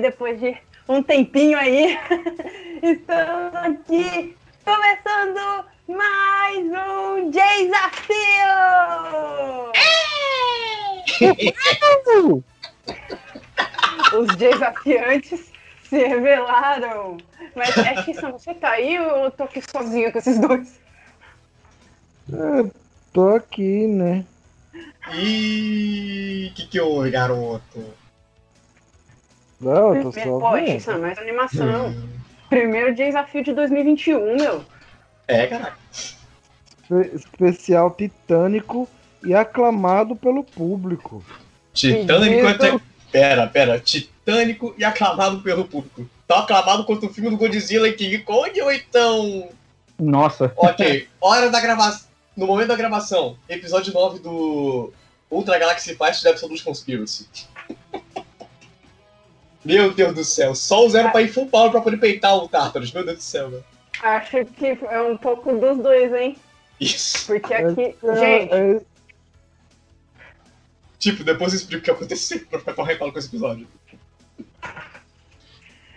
aí, depois de um tempinho aí. Estamos aqui começando mais um desafio! Os desafiantes se revelaram. Mas é que você tá aí ou eu tô aqui sozinho com esses dois? Eu tô aqui, né? Ih, que que houve, garoto? Não, eu tô só Pô, isso é mais animação. Primeiro desafio de 2021, meu. É, caraca. Espe- Especial titânico e aclamado pelo público. Titânico até. Pera, pera. Titânico e aclamado pelo público. Tá aclamado quanto o filme do Godzilla e King Kong ou então. Nossa. Ok, hora da gravação. No momento da gravação, episódio 9 do Ultra Galaxy Fight da Absolute Conspiracy. Meu Deus do céu, só o zero pra ir full power pra poder peitar o Tartarus. Meu Deus do céu, meu. Acho que é um pouco dos dois, hein? Isso. Porque aqui, É, gente, é, Tipo, depois eu explico o que aconteceu pra ficar corretado com esse episódio.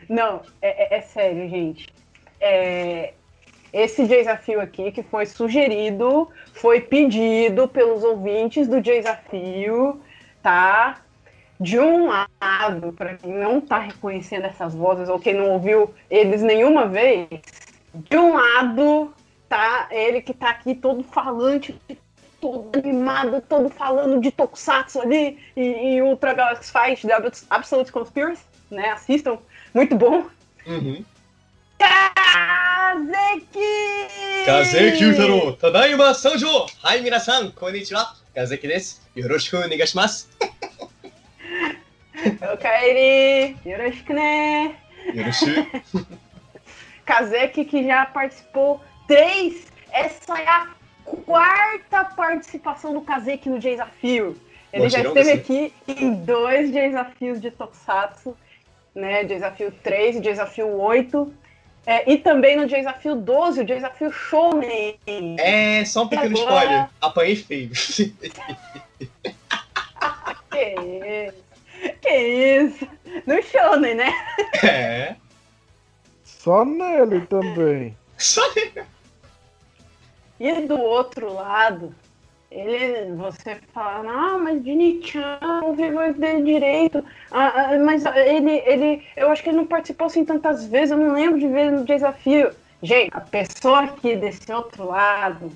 não, é, é- é sério, gente. É, esse desafio aqui que foi sugerido, foi pedido pelos ouvintes do desafio, tá? De um lado, para quem não tá reconhecendo essas vozes ou quem não ouviu eles nenhuma vez, de um lado tá ele que tá aqui todo falante, todo animado, todo falando de Tokusatsu ali e, e Ultra Galaxy Fight da Absolute Conspiracy, né? Assistam, muito bom. Uhum. Kazeki! Kazeki Utaro, Tadaima Sanjo! Hai minasan, konnichiwa! Kazeki desu. Yoroshiku onegaishimasu. O Kairi, yoroshiku ne. Yoroshiku. Kazeki que já participou três, essa é a quarta participação do Kazeki no desafio. Ele Bom, já esteve aqui em dois desafios de Tokusatsu, né? Desafio 3 e desafio 8. É, e também no desafio 12, o desafio Shounen. É, só um pequeno agora? spoiler. Apanhei feio. Que isso? Que isso? No Shonen, né? É. só nele também. Só E do outro lado, ele, você fala, não, mas Dini-chan, não vi voz dele direito. Ah, ah, mas ele, ele, eu acho que ele não participou assim tantas vezes, eu não lembro de ver no desafio. Gente, a pessoa aqui desse outro lado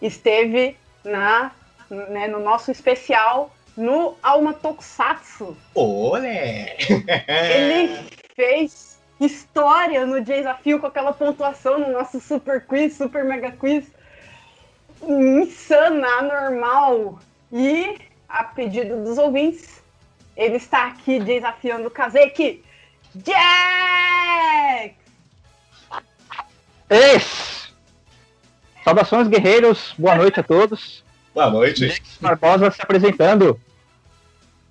esteve na, né, no nosso especial no Alma Tokusatsu. Olé! Ele fez história no desafio com aquela pontuação no nosso super quiz, super mega quiz. Insana, anormal. E, a pedido dos ouvintes, ele está aqui desafiando o Kazeki. Jack! Eis! Saudações, guerreiros. Boa noite a todos. Boa noite. Barbosa se apresentando.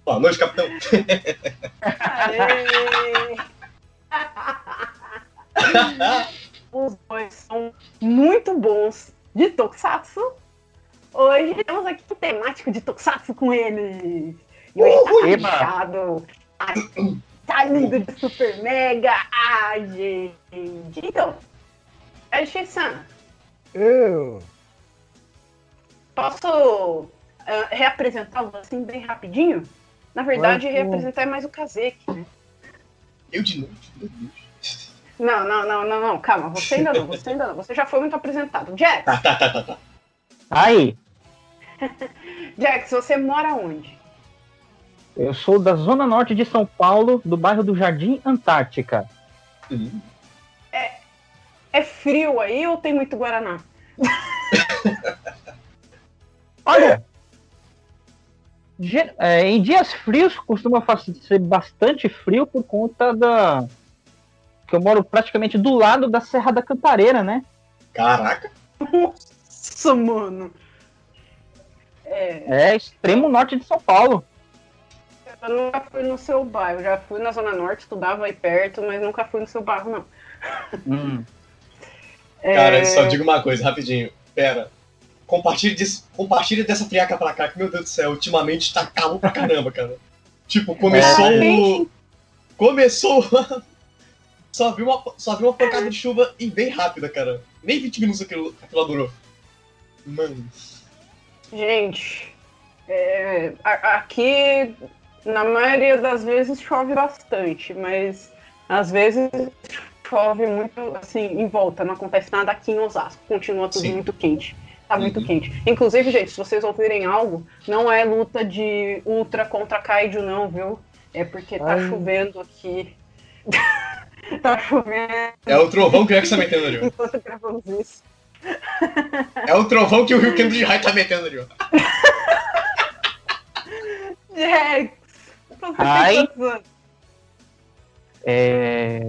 Boa noite, capitão. Os dois são muito bons de Tokusatsu. Hoje temos aqui um temático de Tokusatsu com eles. E hoje tá Eba! fechado. Tá, tá lindo de Super Mega. Ai, gente. Então, Ashi-san, Eu. Posso ah, reapresentá-lo assim bem rapidinho? Na verdade, reapresentar é mais o Kazeki, né? Eu de novo. Não, não, não, não, não, calma, você ainda não, você ainda não, você já foi muito apresentado. Jax, Tá, tá, tá, tá, tá. Aí, Jax, você mora onde? eu sou da zona norte de São Paulo, do bairro do Jardim Antártica. Hum. É frio aí ou tem muito Guaraná? Olha, ge- é, em dias frios costuma ser bastante frio por conta da. que eu moro praticamente do lado da Serra da Cantareira, né? Caraca. Nossa, mano. É, É extremo norte de São Paulo. eu nunca fui no seu bairro, já fui na Zona Norte, estudava aí perto, mas nunca fui no seu bairro, não. Hum. É, Cara, só digo uma coisa, rapidinho. Pera. Compartilhe, desse, compartilhe dessa friaca pra cá, que, meu Deus do céu, ultimamente tá calmo pra caramba, cara. Tipo, começou É. Começou. Só vi, uma, só vi uma pancada de chuva e bem rápida, cara. Nem 20 minutos aquilo, aquilo durou. Mano. Gente, é, a- aqui na maioria das vezes chove bastante, mas às vezes chove muito assim em volta, não acontece nada aqui em Osasco, continua tudo Sim. muito quente. Tá muito Uhum. quente. Inclusive, gente, se vocês ouvirem algo, não é luta de ultra contra Kaiju, não, viu? É porque tá Ai. chovendo aqui. tá chovendo É o trovão que o Rex tá metendo ali, enquanto gravamos isso. É o trovão que o Rio Kendo de Rai tá metendo ali! Você Ai. É,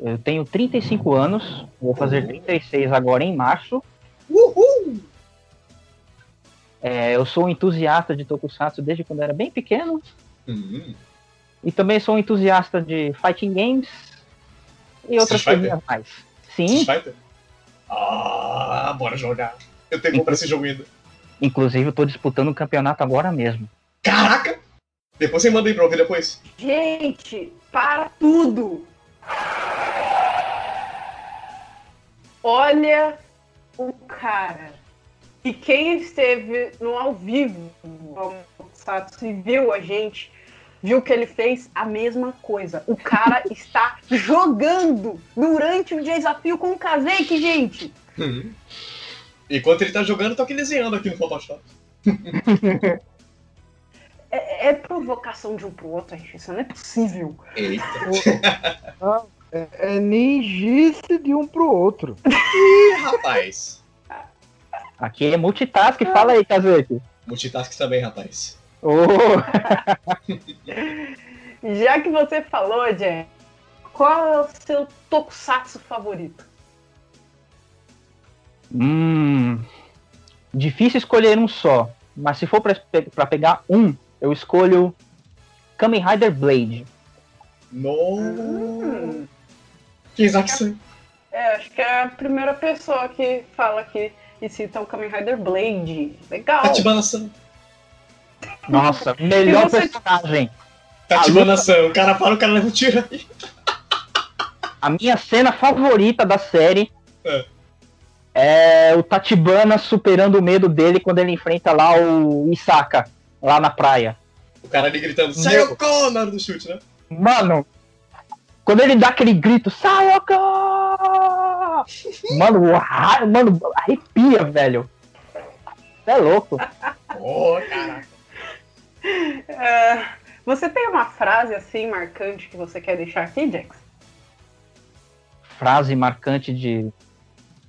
Eu tenho 35 anos, vou fazer 36 agora em março. Uhul! É, eu sou um entusiasta de Tokusatsu desde quando era bem pequeno. Hum, E também sou um entusiasta de fighting games e outras coisinhas mais. Sim? Ah, bora jogar. Eu tenho que comprar esse jogo ainda. inclusive eu tô disputando um campeonato agora mesmo. Caraca! Depois você manda aí pra eu ver depois. Gente, para tudo! Olha o cara. E quem esteve no ao vivo do Satsu e viu a gente, viu que ele fez a mesma coisa. O cara está jogando durante o desafio com o Kazek, gente! Hum. Enquanto ele tá jogando, eu tô aqui desenhando aqui no Photoshop. É, é provocação de um pro outro, gente. Isso não é possível. Eita. É, é ninjice de um pro outro. Ih, rapaz. Aqui é multitask, fala aí, Kazeki. Multitask também, rapaz. Ô, Já que você falou, Jack, qual é o seu tokusatsu favorito? hum, difícil escolher um só, mas se for pra pegar um, eu escolho Kamen Rider Blade. No. Hum. Que aí? É, acho que é a primeira pessoa que fala aqui e cita o Kamen Rider Blade. Legal. Tatibana-san. Nossa, melhor você- personagem. Tatibana-san. O cara para, o cara leva um tiro aí. A minha cena favorita da série É. é o Tatibana superando o medo dele quando ele enfrenta lá o Isaka, lá na praia. O cara ali gritando, Sayoko! Na hora do chute, né? Mano, quando ele dá aquele grito, Sayoko! Mano, mano, arrepia, velho. Você é louco. Oh, caraca. É, você tem uma frase assim marcante que você quer deixar aqui, Jax? Frase marcante de,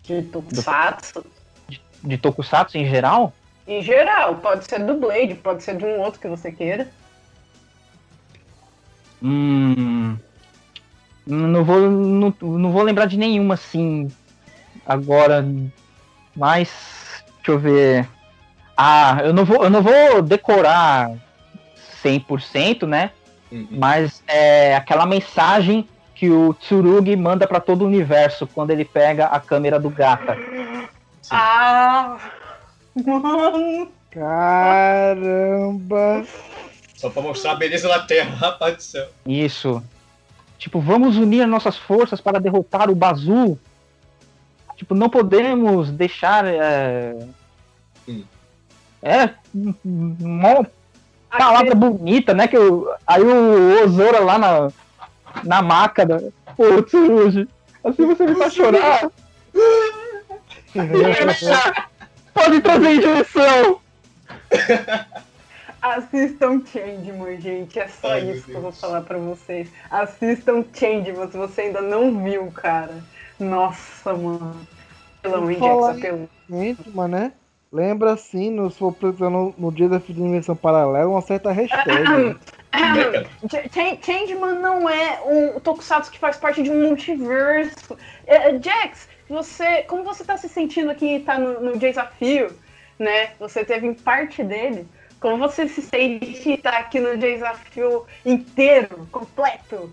De tokusatsu? de Tokusatsu em geral? Em geral, pode ser do Blade, pode ser de um outro que você queira. Hum, não vou, não, não vou lembrar de nenhuma assim agora, mas deixa eu ver. Ah, eu não vou, eu não vou decorar 100%, né? Uhum. Mas é aquela mensagem que o Tsurugi manda pra todo o universo quando ele pega a câmera do Gata. Sim. Ah, mano. Caramba! Só pra mostrar a beleza da Terra, rapaz do céu. Isso. Tipo, vamos unir nossas forças para derrotar o Bazu. Tipo, não podemos deixar. É, é uma palavra bonita, né? Que o, aí o Ozora lá na, na maca da. Pô, Tsurugi, assim você me faz chorar. Pode trazer injeção. Assistam Changeman, gente. É só Ai, isso que eu vou falar pra vocês. Assistam Changeman se você ainda não viu, cara. Nossa, mano. Pelo falar apelo. Gente, mas né? Lembra assim, no, se for precisar no, no dia da dimensão paralela, uma certa hashtag. né? Ch- Changeman não é um Tokusatsu que faz parte de um multiverso. É, é, Jax, você, como você tá se sentindo aqui, tá no, no desafio, né? Você teve parte dele. Como você se sente tá aqui no desafio inteiro, completo?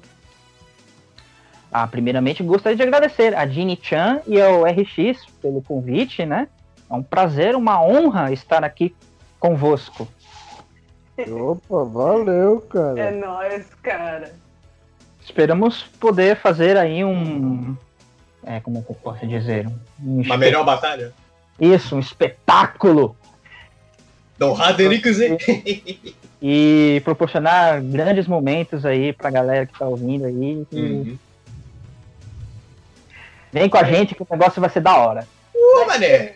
Ah, primeiramente gostaria de agradecer a Ginny Chan e ao RX pelo convite, né? É um prazer, uma honra estar aqui convosco. Opa, valeu, É cara. nóis, cara. esperamos poder fazer aí um. É, como é eu posso dizer? Um Uma melhor batalha? Isso, um espetáculo! Do Haderico Z. E proporcionar grandes momentos aí pra galera que tá ouvindo aí. Uhum. Vem com a gente que o negócio vai ser da hora. Uh, mané.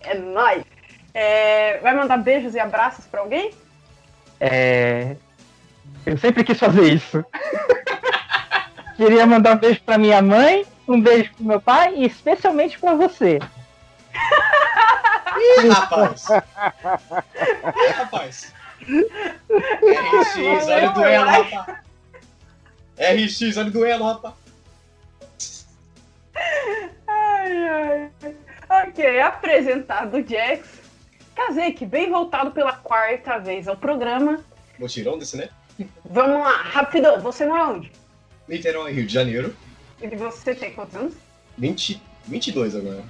É nóis. É, vai mandar beijos e abraços pra alguém? É... Eu sempre quis fazer isso. Queria mandar um beijo pra minha mãe, um beijo pro meu pai e especialmente pra você. Ih, rapaz. Ih, rapaz. RX, olha o duelo, rapaz. RX, olha o duelo, rapaz. Ai, ai. Ok, apresentado o Jax. Kazek, bem voltado pela quarta vez ao programa. Mutirão desse, né? Vamos lá, rapidão. Você mora onde? Niterói, Rio de Janeiro. E você tem quantos anos? 20, 22 agora.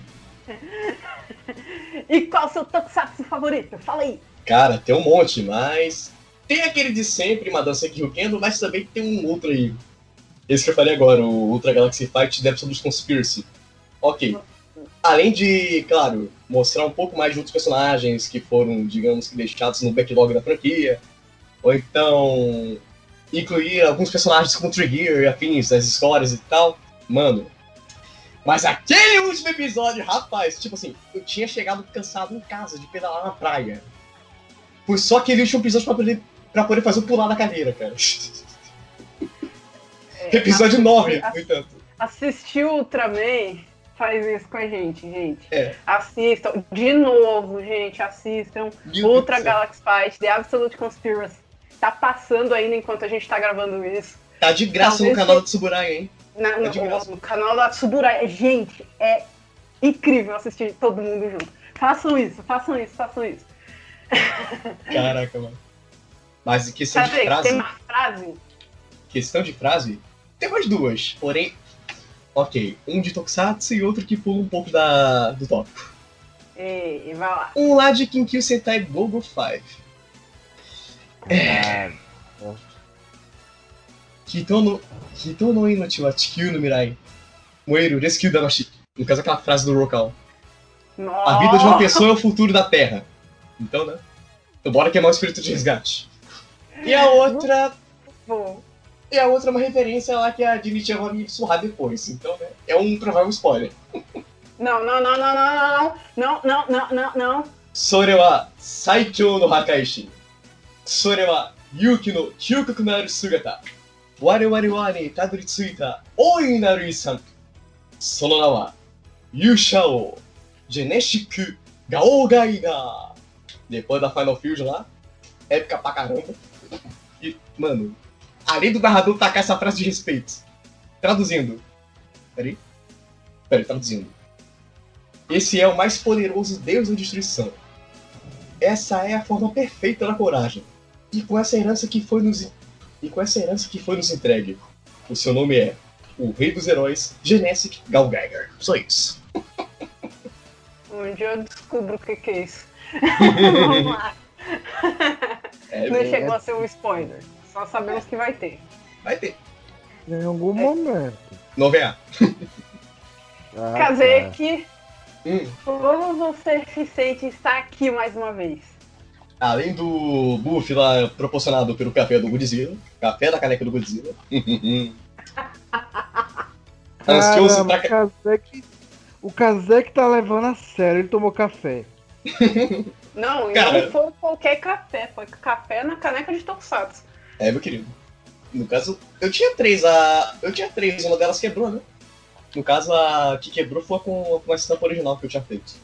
E qual seu tokusatsu favorito? Fala aí. Cara, tem um monte, mas. Tem aquele de sempre, Madança Ryukendo, mas também tem um outro aí. Esse que eu falei agora, o Ultra Galaxy Fight The Absolute Conspiracy. Ok. Além de, claro, mostrar um pouco mais de outros personagens que foram, digamos que, deixados no backlog da franquia. Ou então. incluir alguns personagens como Trigger e afins das histórias e tal. Mano. Mas aquele último episódio, rapaz, tipo assim, eu tinha chegado cansado em casa de pedalar na praia. Foi só aquele último episódio pra poder, pra poder fazer o pular da cadeira, cara. É, Episódio assisti- 9, ass- no entanto. Assistir o Ultraman faz isso com a gente, gente. É. Assistam. De novo, gente, assistam. Meu Ultra Deus. Galaxy Fight, The Absolute Conspiracy. Tá passando ainda enquanto a gente tá gravando isso. Tá de graça Talvez no canal do Tsuburai, hein? Na- É de no, canal da Suburai. Gente, é incrível assistir todo mundo junto. Façam isso, façam isso, façam isso. Caraca, mano. Mas em questão de Sabe, frase, tem uma frase. questão de frase, tem mais duas. Porém, ok, um de Tokusatsu e outro que pula um pouco da, do tópico. E, e vai lá. Um lá de Kinkyu Sentai Gogo 5. É. Hitono, Hito no inochi wa chikyu no mirai. Moeru rescue damashi. No caso, aquela frase do Rokal. Nossa, A vida de uma pessoa é o futuro da Terra. Então, né? Então bora queimar o espírito de resgate. E a outra. Pô, E a outra é uma referência lá que a Dinichia vai me surrar depois. Então, né? É um provável spoiler. Não, não, não, não, não, não, não, não, não, não, não. それは最強の破壊神。それは勇気の究極なる姿。 我々はにたどり着いた大いなる遺産。その名は勇者王ジェネシックガオガイガー。Depois da Final Fusion lá, épica pra caramba. E, mano, além do narrador tacar essa frase de respeito. Traduzindo. Peraí. Peraí, traduzindo. Esse é o mais poderoso deus da destruição. Essa é a forma perfeita da coragem. E com essa herança que foi nos e com essa herança que foi nos entregue, o seu nome é o Rei dos Heróis, Genesic Galgeiger. Só isso. Um dia eu descubro o que, que é isso. Vamos lá. É, Não É. chegou a ser um spoiler. Só sabemos que vai ter. vai ter. Em algum momento. Não vem. Ah, tá. Kazek, Hum. como você se sente estar aqui mais uma vez? Além do buff lá proporcionado pelo café do Godzilla, café da caneca do Godzilla. Ansioso Caramba, pra. o Kazek, o Kazek tá levando a sério, ele tomou café. Não, Cara. não foi qualquer café, foi café na caneca de Tokusatsu. É, meu querido. No caso, eu tinha três, a. Eu tinha três, uma delas quebrou, né? No caso, a que quebrou foi com, com a estampa original que eu tinha feito.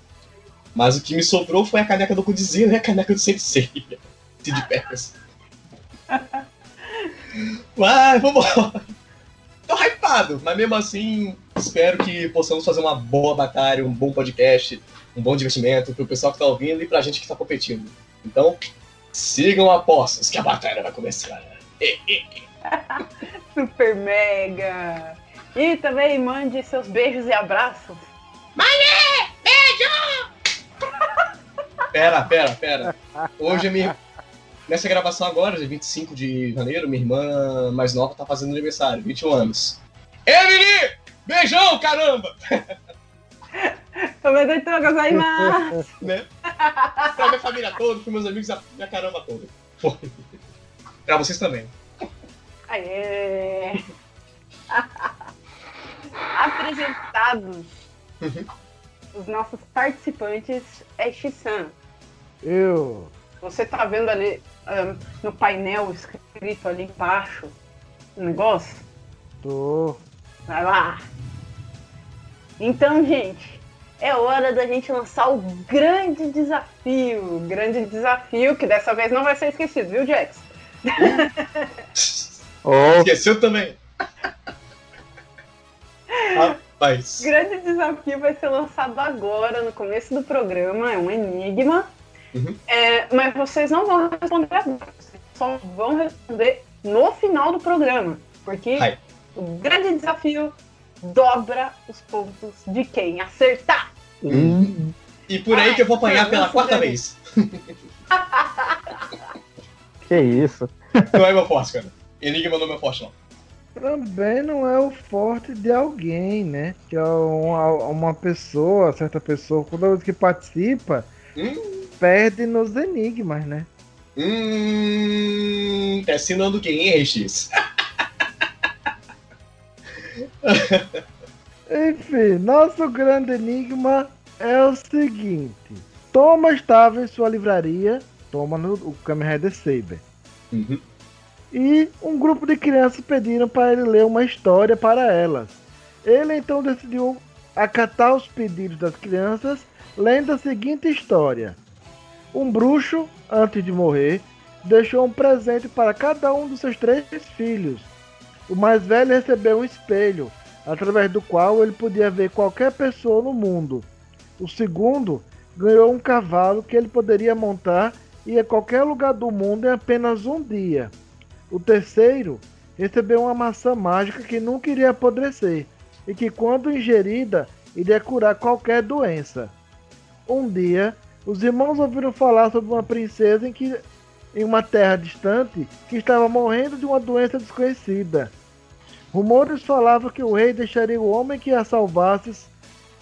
Mas o que me sobrou foi a caneca do Godzilla e a caneca do Sensei. de pernas. Vai, vambora. Tô hypado, mas mesmo assim, espero que possamos fazer uma boa batalha, um bom podcast, um bom divertimento pro pessoal que tá ouvindo e pra gente que tá competindo. Então, sigam apostas que a batalha vai começar. Super mega. E também mande seus beijos e abraços. Pera, pera, pera. Hoje é minha. nessa gravação agora, dia 25 de janeiro, minha irmã mais nova tá fazendo aniversário, 21 anos. Emily! Beijão, caramba! Omedetou gozaimasu! né? Pra minha família toda, pros meus amigos, a minha caramba toda. Foi. Pra vocês também. Aê! Apresentados Uhum. Os nossos participantes é Shisan. Eu. Você tá vendo ali ahn, no painel escrito ali embaixo o negócio? Tô. Vai lá! Então, gente, é hora da gente lançar o grande desafio. O grande desafio que dessa vez não vai ser esquecido, viu, Jax? Oh, Esqueceu também. Rapaz. O grande desafio vai ser lançado agora, no começo do programa, é um enigma. Uhum. É, mas vocês não vão responder agora, vocês só vão responder no final do programa. Porque Ai. o grande desafio dobra os pontos de quem acertar. hum, E por aí que eu vou apanhar pela quarta vez. que isso. Não é meu forte, cara. Enigma não é meu forte, não. Também não é o forte de alguém, né? Que é uma, uma pessoa, certa pessoa, toda vez que participa, Hum, perde nos enigmas, né? hum, tá ensinando quem, hein, RX? Enfim, nosso grande enigma é o seguinte: Toma estava em sua livraria, Toma no o Kamen Rider Saber, Uhum. E um grupo de crianças pediram para ele ler uma história para elas. Ele então decidiu acatar os pedidos das crianças, lendo a seguinte história: Um bruxo, antes de morrer, deixou um presente para cada um dos seus três filhos. O mais velho recebeu um espelho, através do qual ele podia ver qualquer pessoa no mundo. O segundo ganhou um cavalo que ele poderia montar e ir a qualquer lugar do mundo em apenas um dia. O terceiro recebeu uma maçã mágica que nunca iria apodrecer e que, quando ingerida, iria curar qualquer doença. Um dia, os irmãos ouviram falar sobre uma princesa em que em uma terra distante que estava morrendo de uma doença desconhecida. Rumores falavam que o rei deixaria o homem que a salvasse,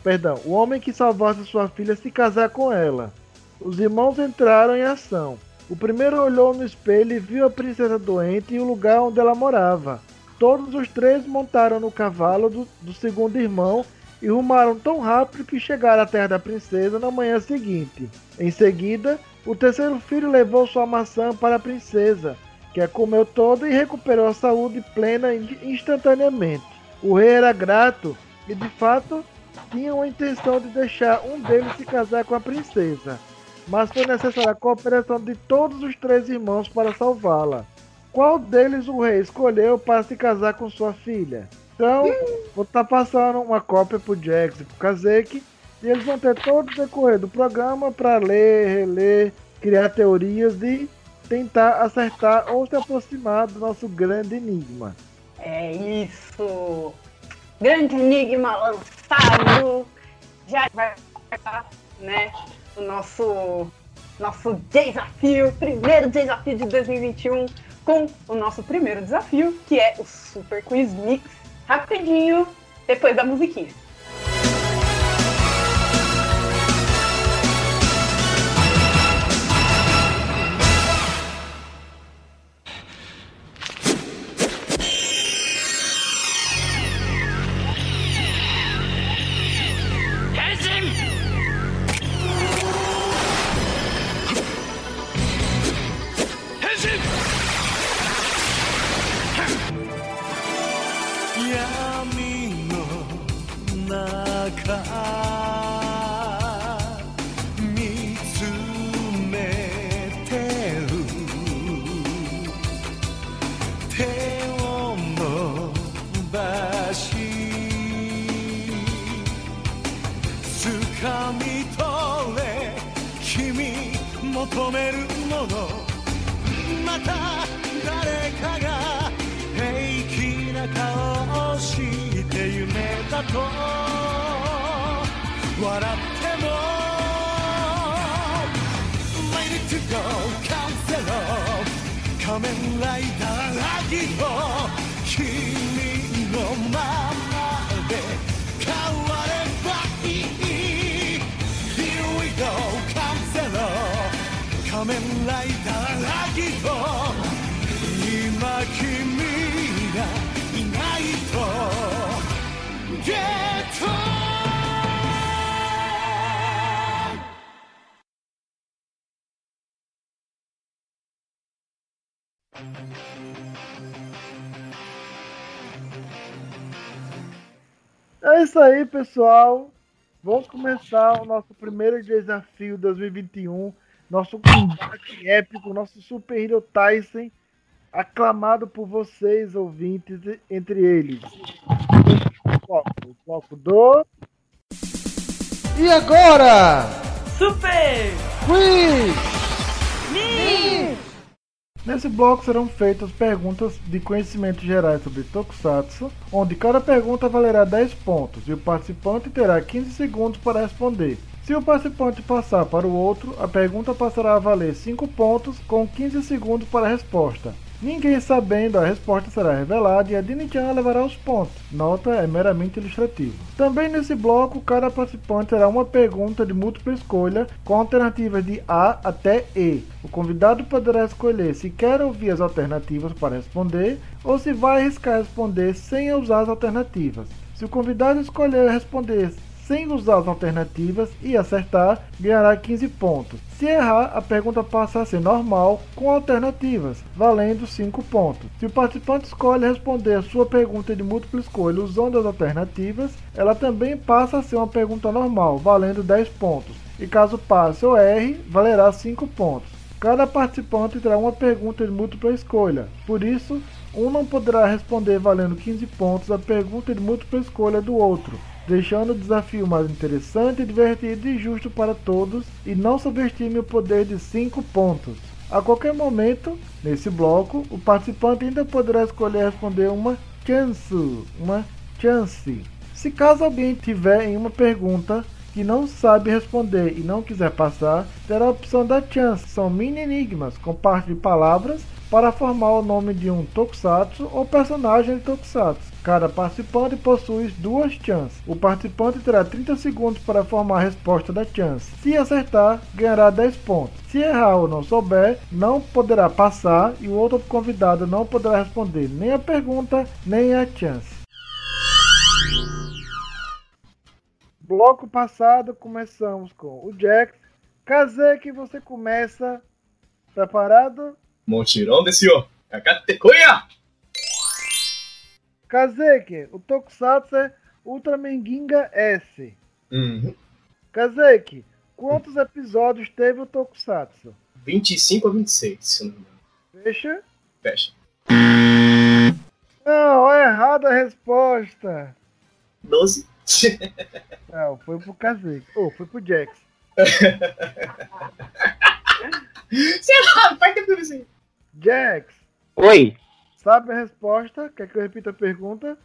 perdão, o homem que salvasse sua filha se casar com ela. Os irmãos entraram em ação. O primeiro olhou no espelho e viu a princesa doente e o lugar onde ela morava. Todos os três montaram no cavalo do, do segundo irmão e rumaram tão rápido que chegaram à terra da princesa na manhã seguinte. Em seguida, o terceiro filho levou sua maçã para a princesa, que a comeu toda e recuperou a saúde plena in- instantaneamente. O rei era grato e, de fato, tinha a intenção de deixar um deles se casar com a princesa, mas foi necessária a cooperação de todos os três irmãos para salvá-la. Qual deles o rei escolheu para se casar com sua filha? Então, vou estar passando uma cópia pro Jax e pro Kazeki, e eles vão ter todo o decorrer do programa para ler, reler, criar teorias e tentar acertar ou se aproximar do nosso grande enigma. É isso! Grande enigma lançado! Já vai né? Nosso, nosso desafio, primeiro desafio de 2021, com o nosso primeiro desafio, que é o Super Quiz Mix. Rapidinho, depois da musiquinha. 中見 isso aí, pessoal. Vamos começar o nosso primeiro desafio 2021. Nosso combate épico, nosso Super Hero Tyson, aclamado por vocês, ouvintes, entre eles. O foco, o foco do. E agora? Super! Quiz! Me! Nesse bloco serão feitas perguntas de conhecimentos gerais sobre Tokusatsu, onde cada pergunta valerá 10 pontos e o participante terá 15 segundos para responder. Se o participante passar para o outro, a pergunta passará a valer 5 pontos com 15 segundos para a resposta. Ninguém sabendo a resposta será revelada e a Dini-chan levará os pontos. Nota é meramente ilustrativo. Também nesse bloco, cada participante terá uma pergunta de múltipla escolha com alternativas de A até E. O convidado poderá escolher se quer ouvir as alternativas para responder ou se vai arriscar responder sem usar as alternativas. Se o convidado escolher responder sem usar as alternativas e acertar, ganhará 15 pontos. Se errar, a pergunta passa a ser normal com alternativas, valendo 5 pontos. Se o participante escolhe responder a sua pergunta de múltipla escolha usando as alternativas, ela também passa a ser uma pergunta normal, valendo 10 pontos. E caso passe ou erre, valerá 5 pontos. Cada participante terá uma pergunta de múltipla escolha, por isso, um não poderá responder valendo 15 pontos a pergunta de múltipla escolha do outro deixando o desafio mais interessante, divertido e justo para todos, e não subestime o poder de 5 pontos. A qualquer momento, nesse bloco, o participante ainda poderá escolher responder uma chance, uma chance. Se caso alguém tiver em uma pergunta que não sabe responder e não quiser passar, terá a opção da chance. São mini enigmas com parte de palavras para formar o nome de um tokusatsu ou personagem de tokusatsu. Cada participante possui duas chances. O participante terá 30 segundos para formar a resposta da chance. Se acertar, ganhará 10 pontos. Se errar ou não souber, não poderá passar e o outro convidado não poderá responder nem a pergunta nem a chance. Bloco passado começamos com o Jax. Kazek, você começa. Preparado? Montirão desse ó. Kakatekoya! Kazeke, o Tokusatsu é Ultraman Ginga S. Uhum. Kazeke, quantos episódios teve o Tokusatsu? 25 a 26, se não me engano. Fecha? Fecha. Não, é errada a resposta. 12? Não, foi pro Kazeke. Ou oh, foi pro Jax. Sei lá, faz tempo assim. Jax, Oi! sabe a resposta? Quer que eu repita a pergunta?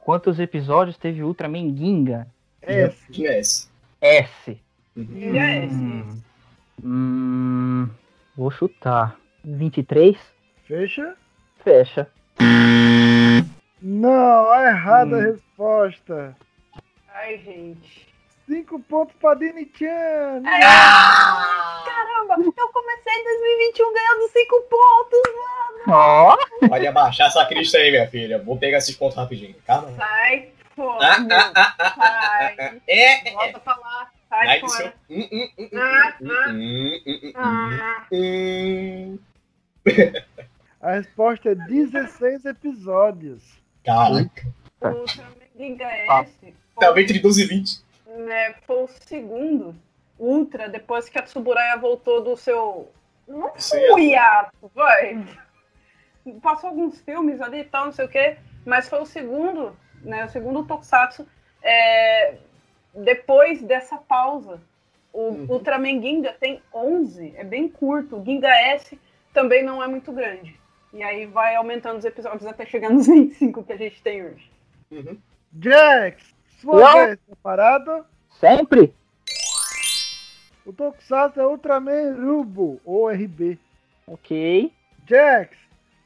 Quantos episódios teve Ultraman Ginga? S. Esse. S. Uhum. É, Hum, hum, vou chutar. 23? Fecha? Fecha. Não, é errada a Hum. resposta. Ai, gente. Cinco pontos pra Dini-chan. Caramba, eu comecei em 2021 ganhando 5 pontos, mano. Ó! Pode abaixar essa crista aí, minha filha. Vou pegar esses pontos rapidinho. Calma. Sai Ah, fora, meu. ah, ah, ah, Sai. ah, É, é. Volta pra lá. Sai fora. Ah, ah. Ah, hum. A resposta é 16 episódios. Caraca. o Ultraman Giga Ah. S Tava entre 12 e 20. Né, foi o segundo Ultra depois que a Tsuburaya voltou do seu. Não foi hiato, vai. Passou alguns filmes ali e tal, não sei o quê, mas foi o segundo, né? O segundo Tokusatsu é, depois dessa pausa. O Uhum. Ultraman Ginga tem 11, é bem curto. O Ginga S também não é muito grande. E aí vai aumentando os episódios até chegar nos 25 que a gente tem hoje. Uhum. Jax, sua Não. vez, preparado? Sempre? O Tokusatsu é Ultraman Rubo, ou RB. Ok. Jax,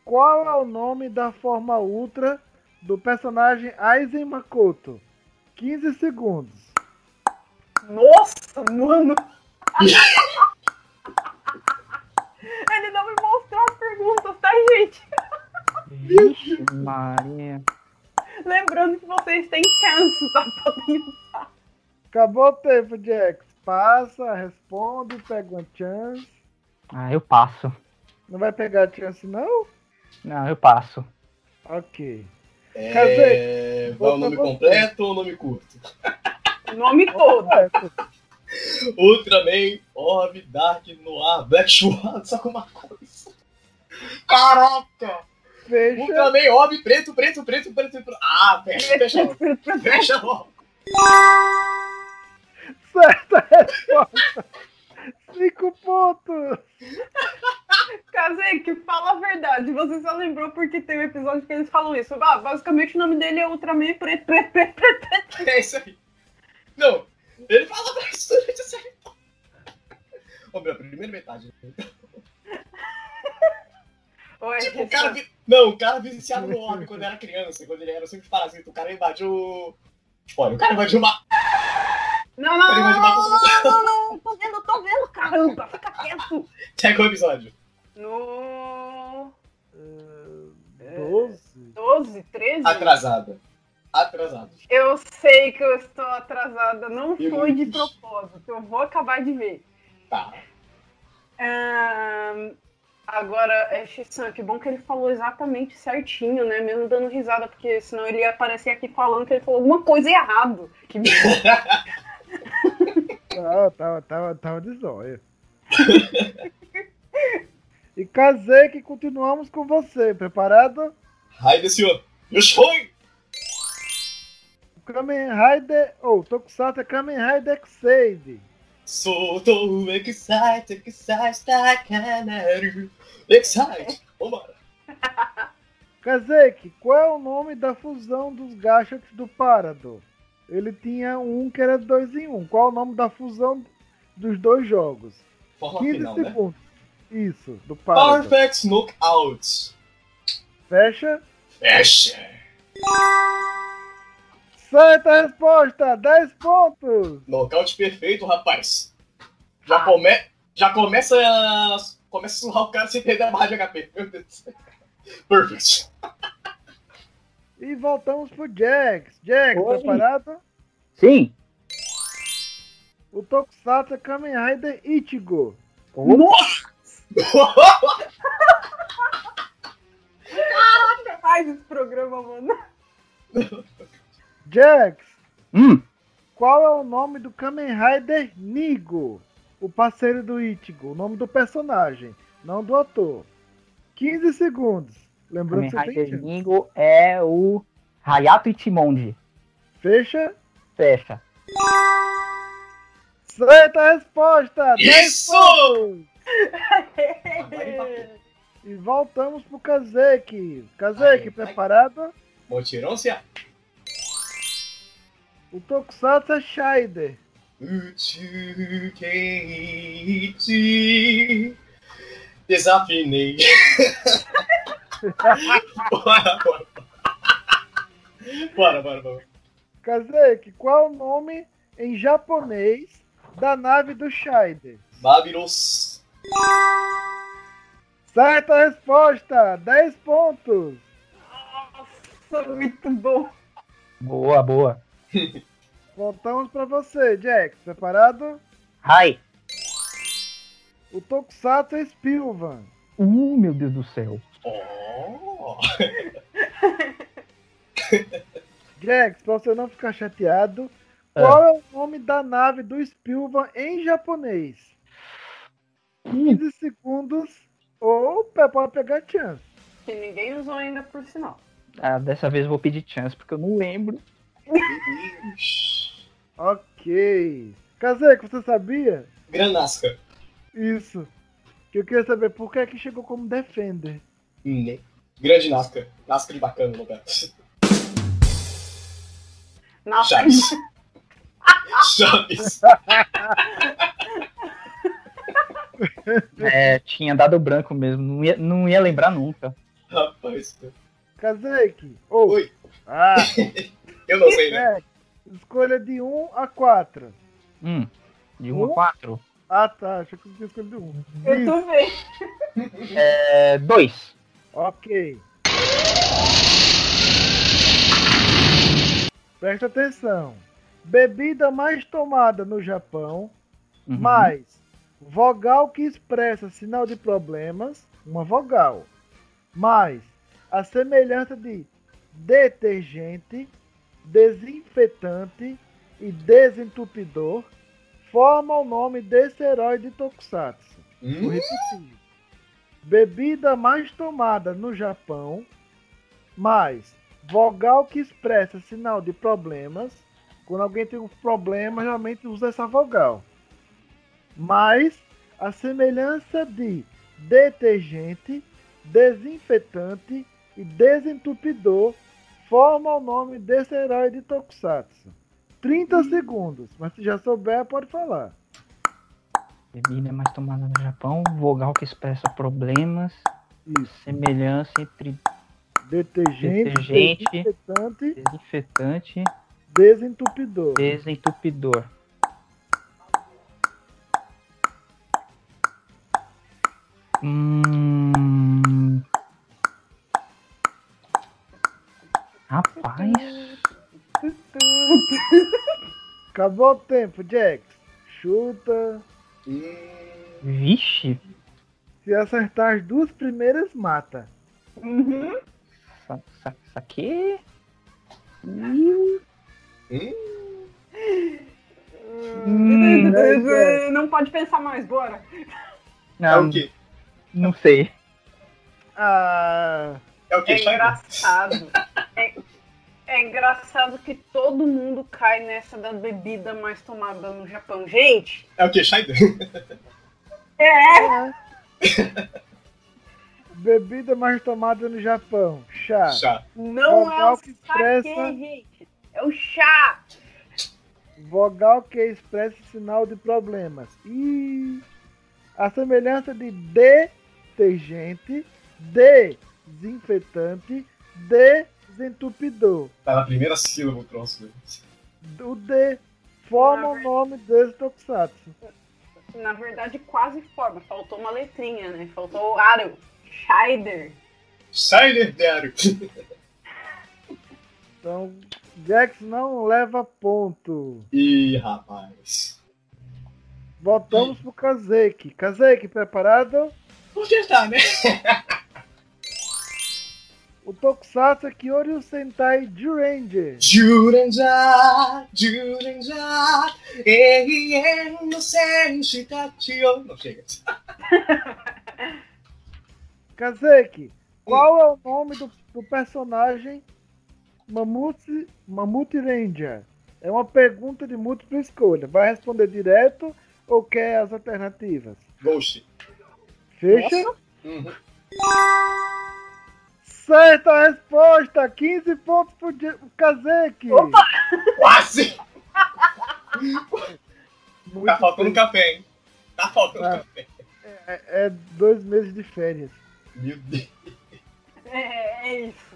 qual é o nome da forma Ultra do personagem Aizen Makoto? 15 segundos. Nossa, mano! Ele não me mostrou as perguntas, tá, gente? Vixe, Maria. Lembrando que vocês têm chance, tá? Podem Acabou o tempo, Jax. Passa, responde, pega uma chance. Ah, eu passo. Não vai pegar a chance, não? Não, eu passo. Ok. É... Vai o nome Você- completo ou nome curto? Nome todo. Ultraman, Orb, Dark, Noir, Black Swan, só com uma coisa. Caraca! Fecha. Ultraman, Orb, preto, preto, preto, preto, preto. Ah, fecha, fecha logo. Fecha logo. Certa resposta. Cinco pontos. Kazek, fala a verdade. Você só lembrou porque tem um episódio que eles falam isso. Ah, basicamente o nome dele é Ultraman preto, preto, preto, preto. preto. É isso aí. Não, ele fala pra isso durante a série. Ô, meu, primeira metade. Oi, Tipo, o cara. vi- Não, o cara viciado no Orb quando era criança, quando ele era sempre parasita. O cara invadiu. Spoiler, o cara invadiu uma. Não, não, não, não, não, não, não, tô vendo, tô vendo, caramba, fica quieto. Até qual episódio? No Doze. 12, 13? Atrasada. Atrasada. Eu sei que eu estou atrasada, não E foi de propósito, eu vou acabar de ver. Tá. Ahn, agora, é, Shisan, que bom que ele falou exatamente certinho, né? Mesmo dando risada, porque senão ele ia aparecer aqui falando que ele falou alguma coisa errado. Que Não, tava, tava, tava de zóio. e casei que continuamos com você. Preparado? Raio desse ano. Yoshoi! Kamen Rider. Ou Tokusatsu é Kamen Rider X-Save. Soto excited, excited, canaru. Excite! Vambora. Kazek, qual é o nome da fusão dos gadgets do Parador? Ele tinha um que era dois em um. Qual é o nome da fusão dos dois jogos? Forma 15 final, né? segundos. Isso, do Parador. Perfect Knockout. Fecha. Fecha. Certa resposta, 10 pontos. Nocaute perfeito, rapaz. Já, come... Já começa a... Começa a surrar o cara sem perder a barra de HP. Meu Deus. Perfect. E voltamos pro Jax. Jax, Oi. preparado? Sim. O Tokusatsu é Kamen Rider Ichigo. Nossa! Faz esse programa, mano. Jax, Hum. qual é o nome do Kamen Rider Nigo? O parceiro do Ichigo. O nome do personagem, não do ator. 15 segundos. Lembrando Kamen que você tem Rider. Ningo é o Hayato Ichimonji. Fecha. Fecha. Certa resposta! 10 Isso! E voltamos pro Kazeki. Kazeki, Aí, preparado? Motirão se O Tokusatsu é Shider. Uchu Keiichi Desafinei. bora, bora. Bora, bora, bora. Kazeki, qual é o nome em japonês da nave do Shider? Babiros. Certa resposta! 10 pontos! Nossa, muito bom. Boa, boa. Voltamos pra você, Jax. Preparado? Hai. O Tokusatsu é Spilvan. Uh, meu Deus do céu. Oh. Jax, pra você não ficar chateado, É. qual é o nome da nave do Spilvan em japonês? 15 segundos ou pode pegar chance. Que ninguém usou ainda por sinal. Ah, dessa vez eu vou pedir chance, porque eu não lembro. Ok. Kazek, você sabia? Granasca. Isso. Que eu queria saber por que é que chegou como Defender. Né? Grande Nasca. Nasca de bacana no lugar. Nossa, Chaves. Chaves. É, tinha dado branco mesmo, não ia, não ia lembrar nunca. Rapaz, Kazeki. Ou. Oi. Ah, eu não sei, né? é. Escolha de 1 a 4. Hum, de 1 Um? a 4. Ah, tá. Achei que eu tinha escolhido 1. Eu tô vendo. É, 2. Ok. Presta atenção. Bebida mais tomada no Japão, Uhum. mais vogal que expressa sinal de problemas, uma vogal, mais a semelhança de detergente, desinfetante e desentupidor, forma o nome desse herói de Tokusatsu. Hum. Bebida mais tomada no Japão, mais vogal que expressa sinal de problemas. Quando alguém tem um problema, geralmente usa essa vogal. Mais a semelhança de detergente, desinfetante e desentupidor forma o nome desse herói de Tokusatsu. 30 segundos, mas se já souber, pode falar. Bebida mais tomada no Japão, vogal que expressa problemas, Isso. semelhança entre Detergente, Detergente. desinfetante, desinfetante desentupidor. desentupidor. Hum... Rapaz, Acabou o tempo, Jax. Chuta. vixe, Se acertar as duas primeiras, mata. Uhum. sa- sa- saquei. hum, Hum, é, Não pode pensar mais, bora. é Não, o quê? não sei. Ah, É o quê? É engraçado. É, é engraçado que todo mundo cai nessa da bebida mais tomada no Japão. Gente, É o quê? Shine? é. bebida mais tomada no Japão. Chá. Chá. Não é Vogal o que saque, expressa- gente. É o chá. Vogal que expressa sinal de problemas. E a semelhança de detergente, desinfetante, desentupidor. Tá na primeira sílaba o troço. O D forma o nome desse Tokusatsu. Na verdade, quase forma. Faltou uma letrinha, né? Faltou o aro. Scheider. Shiner Daru. Então, Jax não leva ponto. Ih, rapaz. Voltamos pro Kazeki. Kazeki, preparado? Por que tá, né? O Tokusatsu Kyoryu Sentai Juranger. Jurenja, Jurenja, Eien no senshi tachi o... Não chega. Kazeki, qual é o nome do, do personagem Mamute, Mamute Ranger? É uma pergunta de múltipla escolha. Vai responder direto ou quer as alternativas? Ghost. Fecha? Uhum. Certa resposta! 15 pontos pro Kazeki! Opa! Quase! Muito Tá faltando bem. café, hein? Tá faltando Ah. café. É, é dois meses de férias. Meu Deus. É, é isso.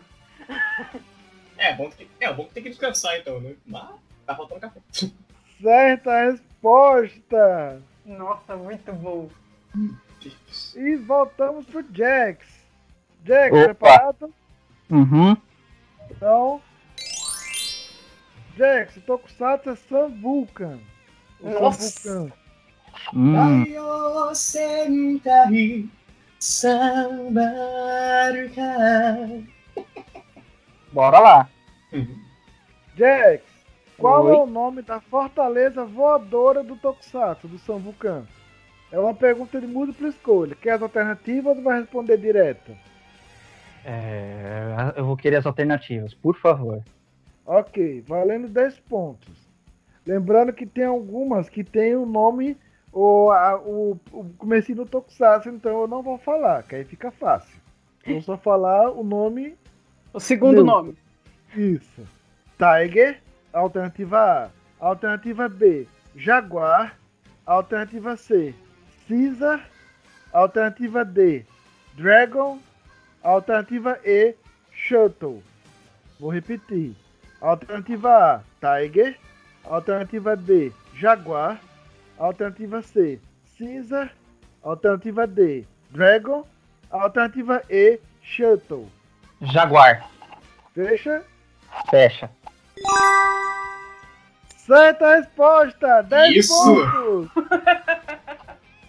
É bom que, é bom que tem que descansar então, né? Mas tá faltando café. Certa resposta! Nossa, muito bom. Deus. E voltamos pro Jax. Jax, Opa. preparado? Uhum. Então. Jax, o Tokusatsu é Sun Vulcan. O Nossa. Vulcan. Hum. Bora lá. Jax, qual Oi. é o nome da fortaleza voadora do Tokusatsu, do Sun Vulcan? É uma pergunta de múltipla escolha. Quer as alternativas ou vai responder direto? É, eu vou querer as alternativas, por favor. Ok, valendo 10 pontos. Lembrando que tem algumas que tem o nome ou a- o, o comecinho do Tokusatsu, então eu não vou falar, que aí fica fácil. Vou só falar o nome O segundo Meu. nome. Isso. Tiger, alternativa A. Alternativa B, Jaguar. Alternativa C, Caesar. Alternativa D, Dragon. Alternativa E, Shuttle. Vou repetir. Alternativa A, Tiger. Alternativa B, Jaguar. Alternativa C, Caesar. Alternativa D, Dragon. Alternativa E, Shuttle. Jaguar. Fecha. Fecha. Certa resposta! 10 Isso. pontos!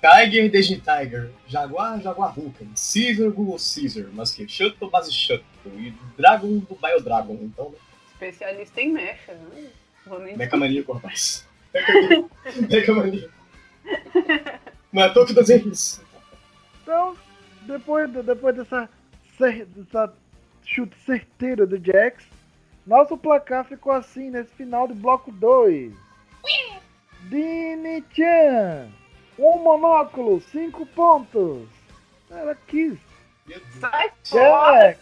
Tiger, Desde Tiger. Jaguar, Jaguar Vulcan. Caesar, Google Caesar. Mas que? Shuttle, base Shuttle. E Dragon do Bio Dragon. Então, né? Especialista em mecha, né? Vou nem rapaz. Mecha maníaco. Não é toa que isso. Então, depois, depois dessa, dessa chute certeiro do Jax, nosso placar ficou assim nesse final de bloco 2. Dini Chan, um monóculo, 5 pontos. Ela quis. Sai fora!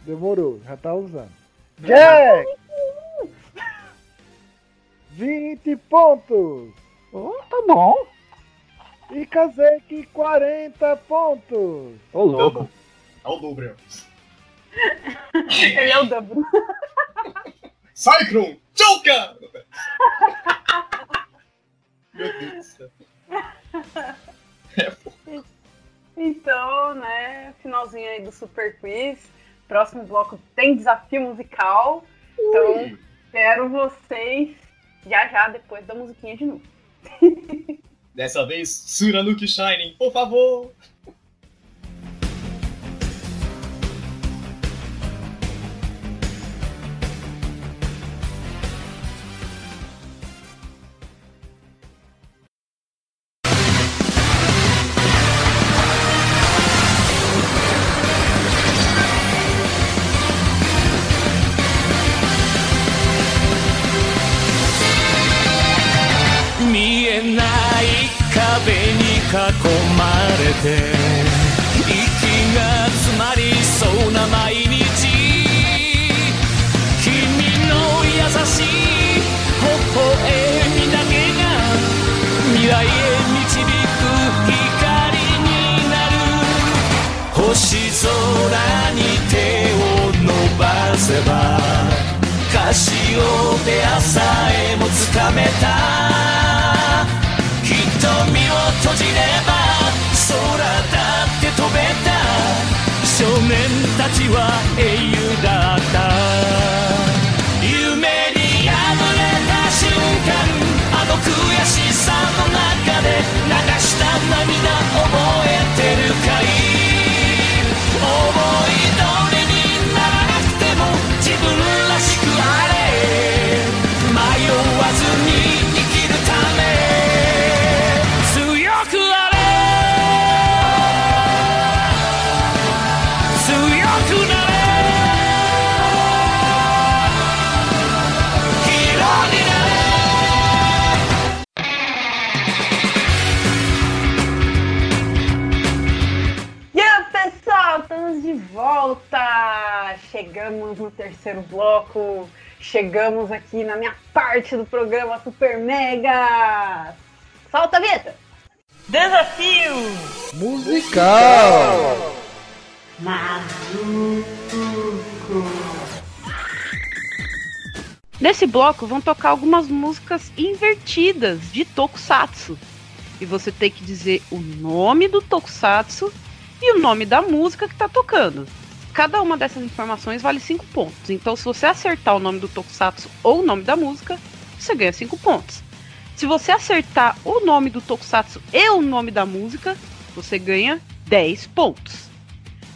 Demorou, já tá usando. Jax, 20 pontos. Oh, tá bom. E Kazek, 40 pontos. Ô, louco. Double. É o dobro. Ele é o W. Cyclone! Joker! Meu Deus do céu. É. Então, né, finalzinho aí do Super Quiz. Próximo bloco tem desafio musical. Então, espero vocês já já depois da musiquinha de novo. Dessa vez, Suranuki Shining, por favor! Parte do programa Super Mega! Solta a vinheta! Desafio! Musical. Nesse bloco vão tocar algumas músicas invertidas de Tokusatsu. E você tem que dizer o nome do Tokusatsu e o nome da música que tá tocando. Cada uma dessas informações vale 5 pontos. Então, se você acertar o nome do Tokusatsu ou o nome da música, você ganha 5 pontos. Se você acertar o nome do Tokusatsu e o nome da música, você ganha 10 pontos.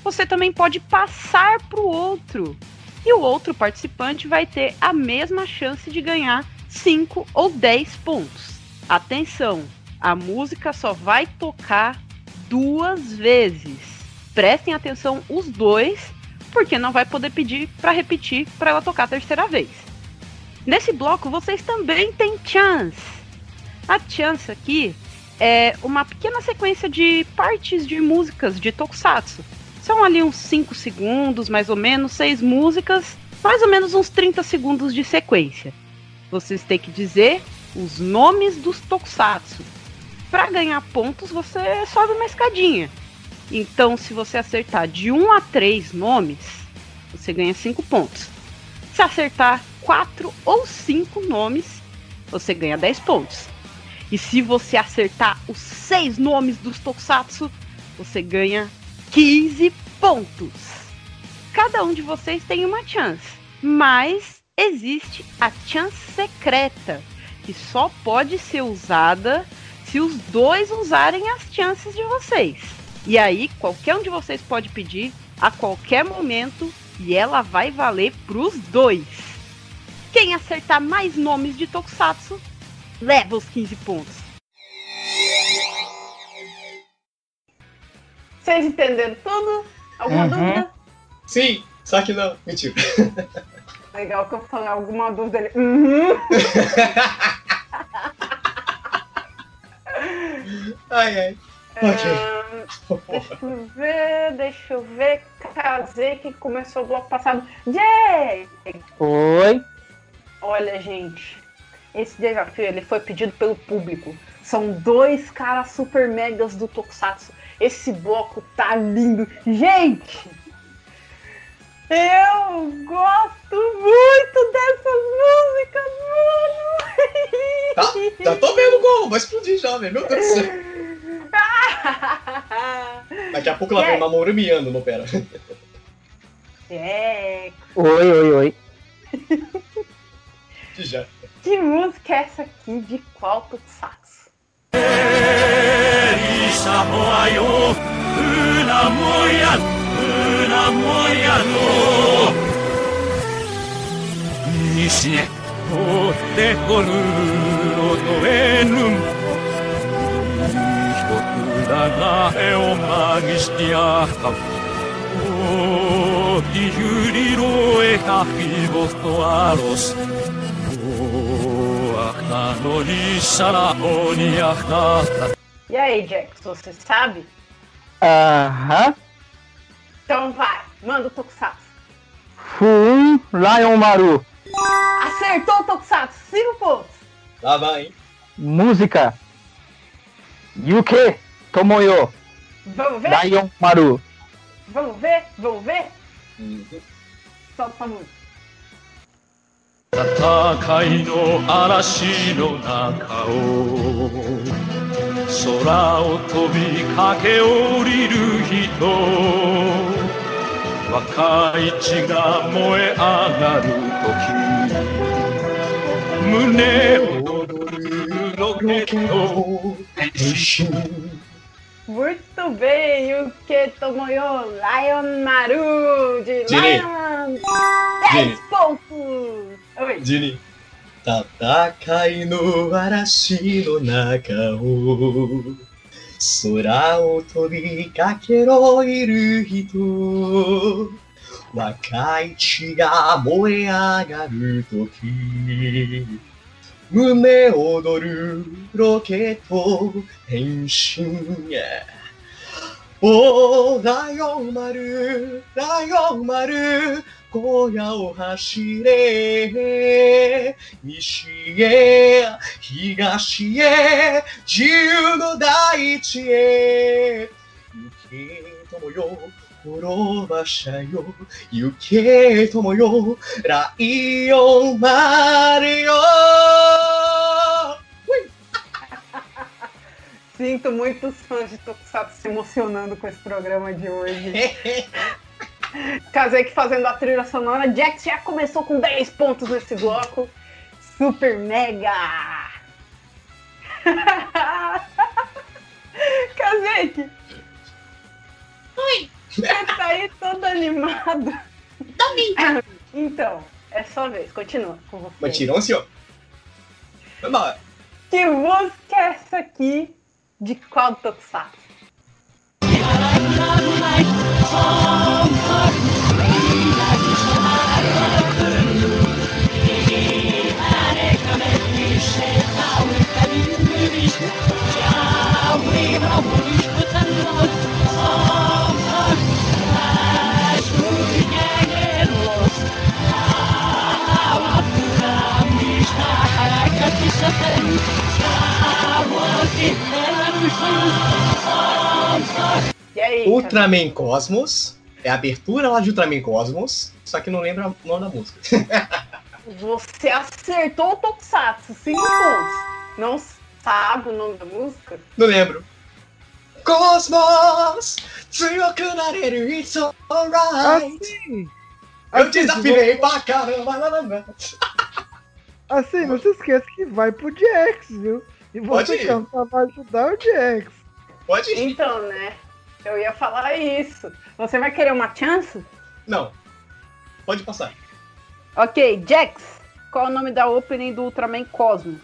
Você também pode passar para o outro e o outro participante vai ter a mesma chance de ganhar 5 ou 10 pontos. Atenção, a música só vai tocar duas vezes. Prestem atenção os dois, porque não vai poder pedir para repetir para ela tocar a terceira vez. Nesse bloco vocês também têm chance. A chance aqui é uma pequena sequência de partes de músicas de Tokusatsu. São ali uns 5 segundos, mais ou menos, seis músicas, mais ou menos uns 30 segundos de sequência. Vocês têm que dizer os nomes dos Tokusatsu. Para ganhar pontos, você sobe uma escadinha. Então, se você acertar de 1 a 3 nomes, você ganha 5 pontos. Se acertar 4 ou 5 nomes, você ganha 10 pontos. E se você acertar os 6 nomes dos Tokusatsu, você ganha 15 pontos. Cada um de vocês tem uma chance, mas existe a chance secreta, que só pode ser usada se os dois usarem as chances de vocês. E aí, qualquer um de vocês pode pedir a qualquer momento e ela vai valer pros dois. Quem acertar mais nomes de Tokusatsu leva os 15 pontos. Vocês entenderam tudo? Alguma Uhum. dúvida? Sim, só que não. Mentira. Legal que eu falei alguma dúvida ali. Uhum. Ai, ai. Ok. Deixa eu ver, deixa eu ver. Casei que começou o bloco passado. Jay! Oi. Olha, gente, esse desafio ele foi pedido pelo público. São dois caras super megas do Tokusatsu. Esse bloco tá lindo. Gente, eu gosto muito dessas músicas, mano. Tá, já tô vendo como, vai explodir já, velho. Meu Deus do céu. Daqui a pouco ela vem é. mamorumiando no pera. É. Oi, oi, oi. Já. Que música é essa aqui de qual tu sax? Nishine, ote koru no つだが絵をまぎしてやったおきゆりろえかひぼとあろすおあかのりさらおにやかた E aí, Jax, você sabe? Aham. Então vai, manda o Tokusatsu. Fum Lion Maru. Acertou o Tokusatsu, 5 pontos. Lá vai, hein? Música. Yuke Tomoyo. Vamos ver? Lion Maru. Vamos ver? Vamos ver? Uhum. Solta a música. 戦いの嵐の中を空を飛び駆け下りる人若い血が燃え上がる時胸躍るロケット変身 Muito bem, Yuki Tomoyo, Lion Maru, de Dini. Lion. 10 Dini. pontos. Oi. ジニ戦いの嵐の中を空を飛びかけろいる人若い血が燃え上がる時 胸躍るロケット変身おーライオン丸ライオン丸荒野を走れ。西へ東へ自由の大地へ。行け友よ。滅ばしたよ行け友よライオン丸よ Sinto muitos fãs de Tokusatsu se emocionando com esse programa de hoje. Kazek fazendo a trilha sonora. Jax já começou com 10 pontos nesse bloco. Super mega! Kazek! Oi! Você tá aí todo animado. Tô vindo. Então, é sua vez, continua com você. Continua, senhor. Vambora. Que música é essa aqui? De qual Tokusatsu? Tchau, E aí. Ultraman Cosmos. É a abertura lá de Ultraman Cosmos. Só que não lembra o nome da música. Você acertou o Tokusatsu, 5 pontos. Não sabe o nome da música? Não lembro. Cosmos! Tsuyoku nareru, it's alright! Assim, Eu assim, desafinei pra caramba! assim, não se esqueça que vai pro DX, viu? E Pode você ir. cantar vai ajudar o DX. Pode ir? Então, né? Eu ia falar isso. Você vai querer uma chance? Não. Pode passar. Ok, Jax. Qual é o nome da opening do Ultraman Cosmos?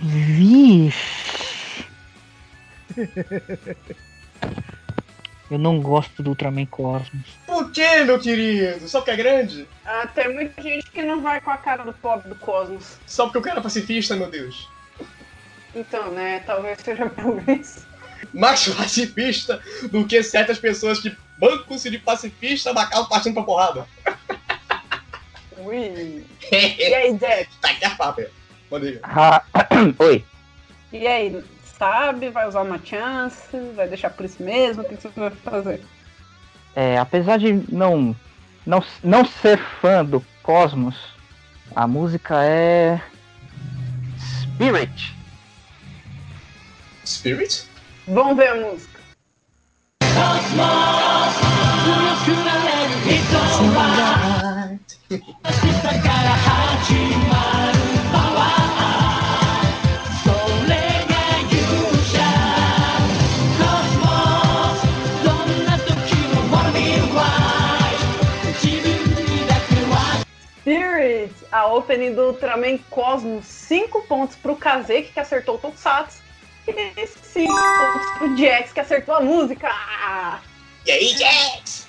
Vixe. Eu não gosto do Ultraman Cosmos. Por que, meu querido? Só porque é grande? Ah, tem muita gente que não vai com a cara do pobre do Cosmos. Só porque o cara é pacifista, meu Deus. Então, né? Talvez seja por isso. Mais pacifista do que certas pessoas que bancam-se de pacifista acabam partindo pra porrada. Ui. E aí, Jax? tá aqui a papo. Manda aí. Ah, Oi. E aí? Sabe? Vai usar uma chance? Vai deixar por isso mesmo? O que você vai fazer? É, apesar de não, não, não ser fã do Cosmos, a música é. Spirit. Spirit? Vamos ver a música. Spirit, a opening do Ultraman Cosmos, 5 pontos pro Kazek, que acertou o Tokusatsu, 5 pontos pro Jax, que acertou a música. E aí, Jax?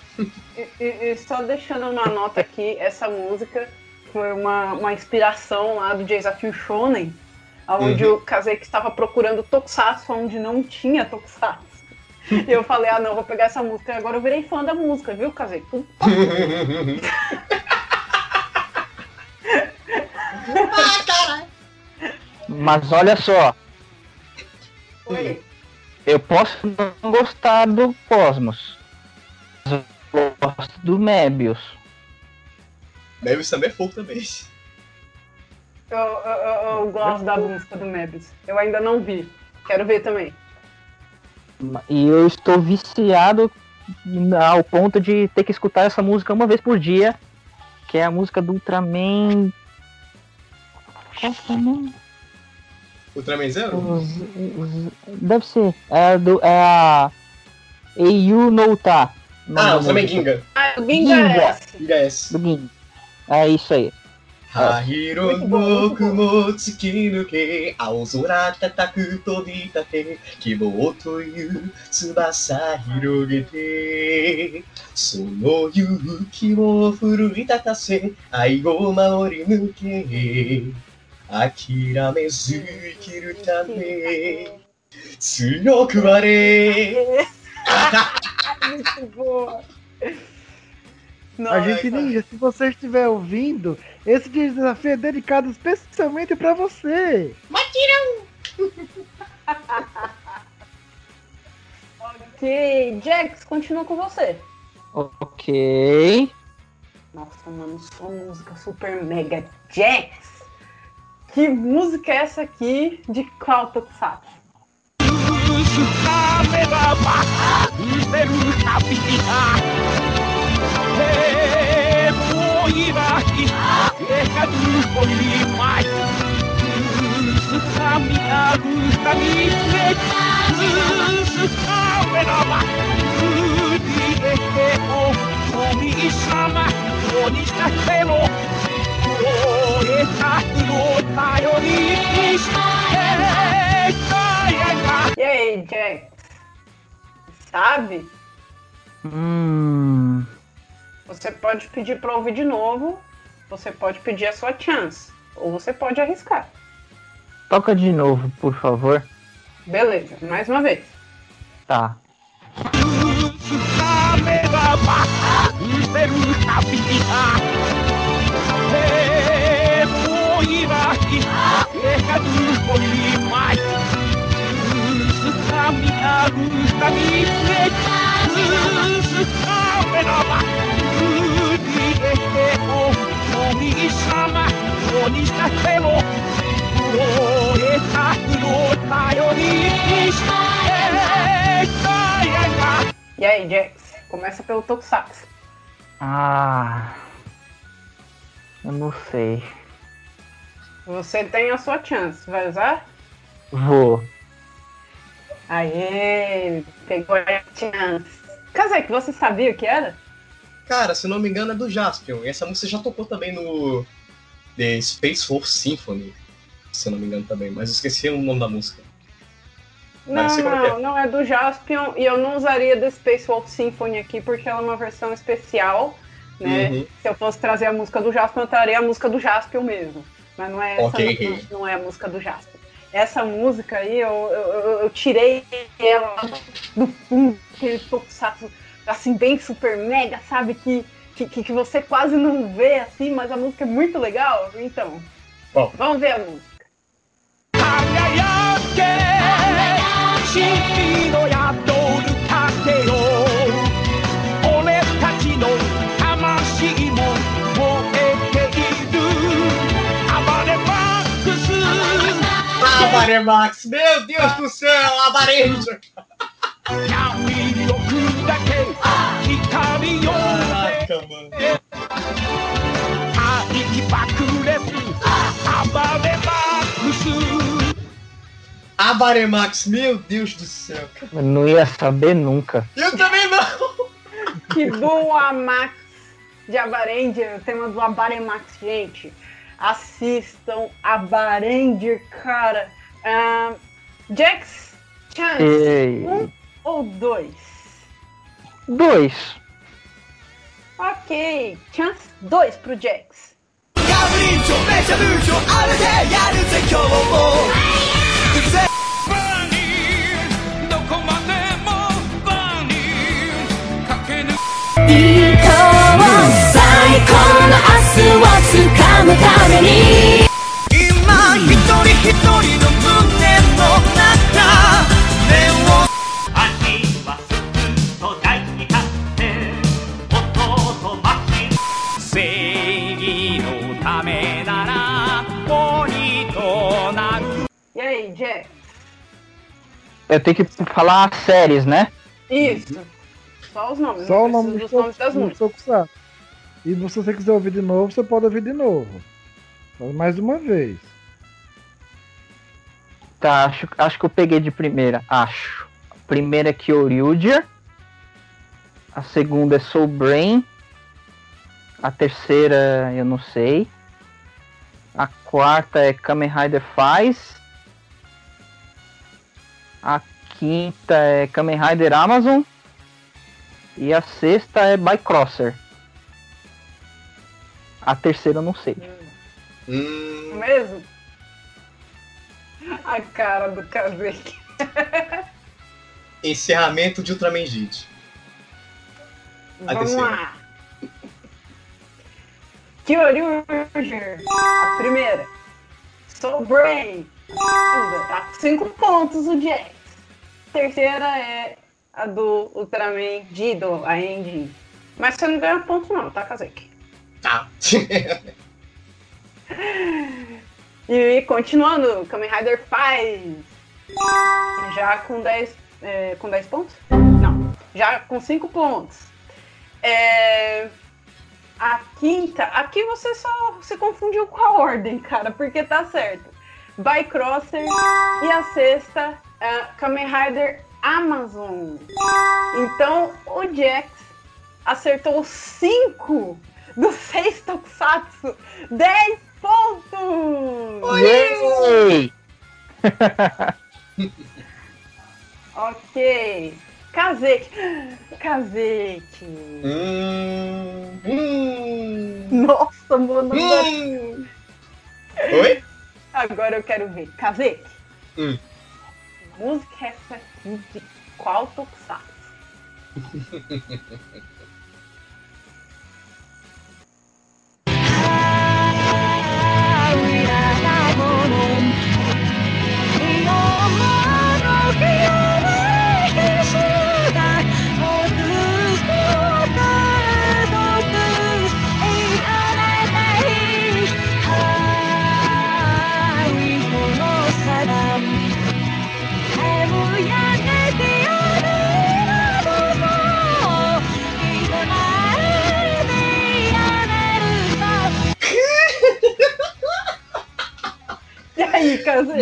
E, e- e só deixando uma nota aqui, essa música foi uma, uma inspiração lá do Desafio Shonen, onde Uhum. o Kazek estava procurando Tokusatsu onde não tinha Tokusatsu. E eu falei, ah não, vou pegar essa música. E agora eu virei fã da música, viu, Kazek? Mas olha só, Oi. eu posso não gostar do Cosmos. Mas eu gosto do Mebius. Mebius também é fogo também. Eu, eu- eu- eu gosto da música do Mebius. Eu ainda não vi. Quero ver também. E eu estou viciado ao ponto de ter que escutar essa música uma vez por dia. Que é a música do Ultraman. Qual Ultraman Zero? Deve ser. É, do, é a. Eiyu Nouta. Ah, o também Ginga. Ah, o Ginga, Ginga. S. Ginga é S. Do Ginga. É isso aí. Ah. Hahiro no kumo tsuki nuke Ao zora tataku tobitate Kibou toiu tsubasa hirogete Sono yuki wo furuitatase Aigo maori nuke てその勇気を奮い立たせ愛を守り抜け諦めず生きるため強くあれ Muito boa. Não, A gente essa- ninja, se você estiver ouvindo, esse desafio é dedicado especialmente pra você. Ok, Jax, continua com você. Ok. Nossa, mano, sua música super mega Jax. Que música é essa aqui de qual Tokusatsu? 掴め E aí, Jax? Sabe? Hum. Você pode pedir pra ouvir de novo. Você pode pedir a sua chance. Ou você pode arriscar. Toca de novo, por favor. Beleza, mais uma vez. Tá. 掴 que cerca dos polimais. Caminha a luz da minha me salve nova. Este povo, Oni Sama, Oni Sakelo, Ore Sakuro, Taiori, E aí, Jax, começa pelo Tokusatsu. Ah, eu não sei. Você tem a sua chance. Vai usar? Vou. Aê, pegou a chance. Kazek, você sabia o que era? Cara, se não me engano é do Jaspion. E essa música já tocou também no The Space Force Symphony. Se eu não me engano também, mas eu esqueci o nome da música. Não, é que não, não é do Jaspion e eu não usaria The Space Wolf Symphony aqui porque ela é uma versão especial, né? Uhum. Se eu fosse trazer a música do Jaspion, eu traria a música do Jaspion mesmo. Mas não é essa, Ok. não, não é a música do Jaspion. Essa música aí, eu, eu, eu- eu tirei ela do fundo, aquele tokusatsu, assim, bem super mega, sabe? Que, que, que que você quase não vê, assim, mas a música é muito legal. Então, Bom. vamos ver a música. 輝け君の宿る盾よ Glória, Max. Meu Deus ah. do céu, labarejo. Caraca, mano. Abaremax, meu Deus do céu. Eu não ia saber nunca. Eu também não. Que bom Max de Abarendia, o tema do Abaremax, gente assistam a cara. Ah, uh, Jax Chance, Ei. um ou dois? Dois. Ok, Chance dois pro Jax. Capricho, mecha e aí? Eu tenho que falar séries, né? Isso. Só os nomes, Só o não nome precisa dos dos nomes das músicas. E se você quiser ouvir de novo, você pode ouvir de novo. Faz Mais uma vez. Tá, acho, acho que eu peguei de primeira. Acho. A primeira é Kyoryuger. A segunda é Soul Brain. A terceira eu não sei. A quarta é Kamen Rider Faz. A quinta é Kamen Rider Amazon. E a sexta é Bycrosser. A terceira eu não sei. Hum, Mesmo? A cara do Kazek. encerramento de Ultraman Jit. A Vamos terceira. lá. Kyoryuger, a primeira. Soul Brain, a segunda. Tá com cinco pontos o Jax. A terceira é a do Ultraman Dido, a Engine. Mas você não ganha ponto não, tá, Kazek? Tá. E continuando, Kamen Rider faz. Já com 10, é, com 10 pontos? Não, já com 5 pontos. É, a quinta, aqui você só se confundiu com a ordem, cara, porque tá certo. Bycrosser e a sexta, é, Kamen Rider Amazon. Então o Jax acertou 5 dos 6 Tokusatsu. 10 pontos! Yay! Ok. Kazek. Kazek. hum, hum, Nossa, mano. hum. Oi? Agora eu quero ver. Kazek. Hum. Música é essa aqui de qual Tokusatsu? amor, oh,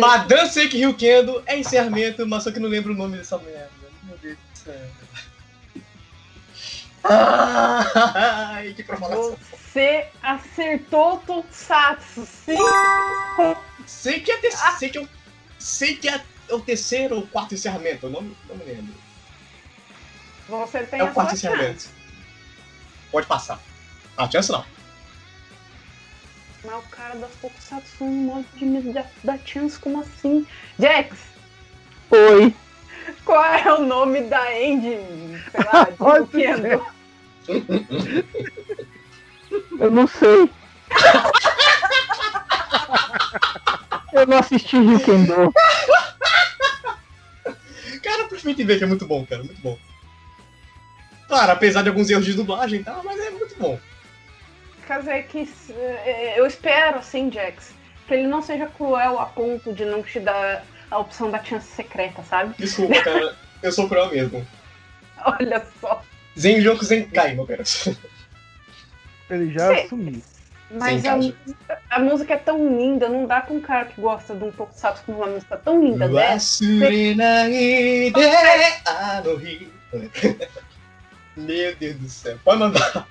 Madame Seiki Ryukendo é encerramento, mas só que não lembro o nome dessa merda. Meu Deus do céu. Ai, que provocação. Você acertou Tokusatsu, sim? Sei que é, te... sei que é, o... sei que é o terceiro ou quarto encerramento, eu não, não me lembro. Você tem É a o quarto encerramento. chance. Pode passar. Ah, chance não. Mas o cara das Tokusatsu não morre de medo da, da chance, como assim? Jax, Oi. qual é o nome da engine? Sei lá, de Ai, Nintendo? Eu não sei. Eu não assisti Ryukendo. Cara, Perfeito ver que é muito bom, cara, muito bom. Claro, apesar de alguns erros de dublagem e tal, mas é muito bom. Dizer que eh, eu espero, assim, Jax, que ele não seja cruel a ponto de não te dar a opção da chance secreta, sabe? Desculpa, cara, eu sou cruel mesmo. Olha só. Zenjoku Zenkai, meu cara. Ele já Sim. assumiu. Mas a, a música é tão linda, não dá com um cara que gosta de um Tokusatsu com uma música tão linda ano hi. Meu Deus do céu. Pode mandar.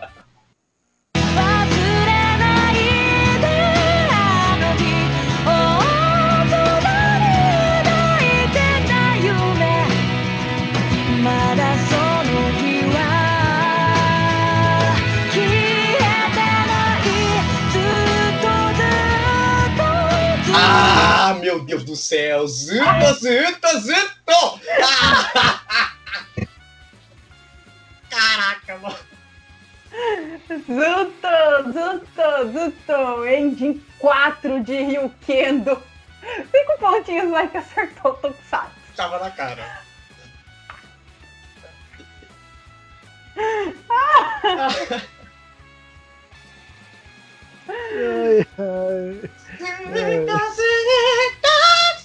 Deus do céu. Zuto, zuto, zuto. Ah! Caraca, mano. Zuto, Zuto, Zuto, Engine 4 de Ryukendo. Cinco pontinhos mais que acertou o Tokusatsu. Tava na cara. Ai, ai. Jack,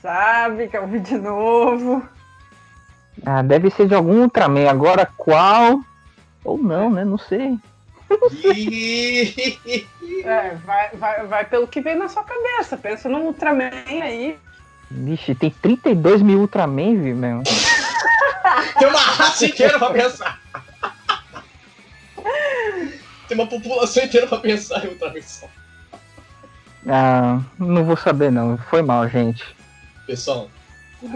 Sabe que eu vi de novo. Ah, deve ser de algum Ultraman. Agora qual? Ou não, né? Não sei. É, vai, vai, vai pelo que vem na sua cabeça. Pensa no Ultraman aí. Vixe, tem 32 mil Ultraman, viu, meu? Tem uma raça inteira pra pensar. Tem uma população inteira pra pensar em outra missão. Ah, não vou saber não. Foi mal, gente. Pessoal,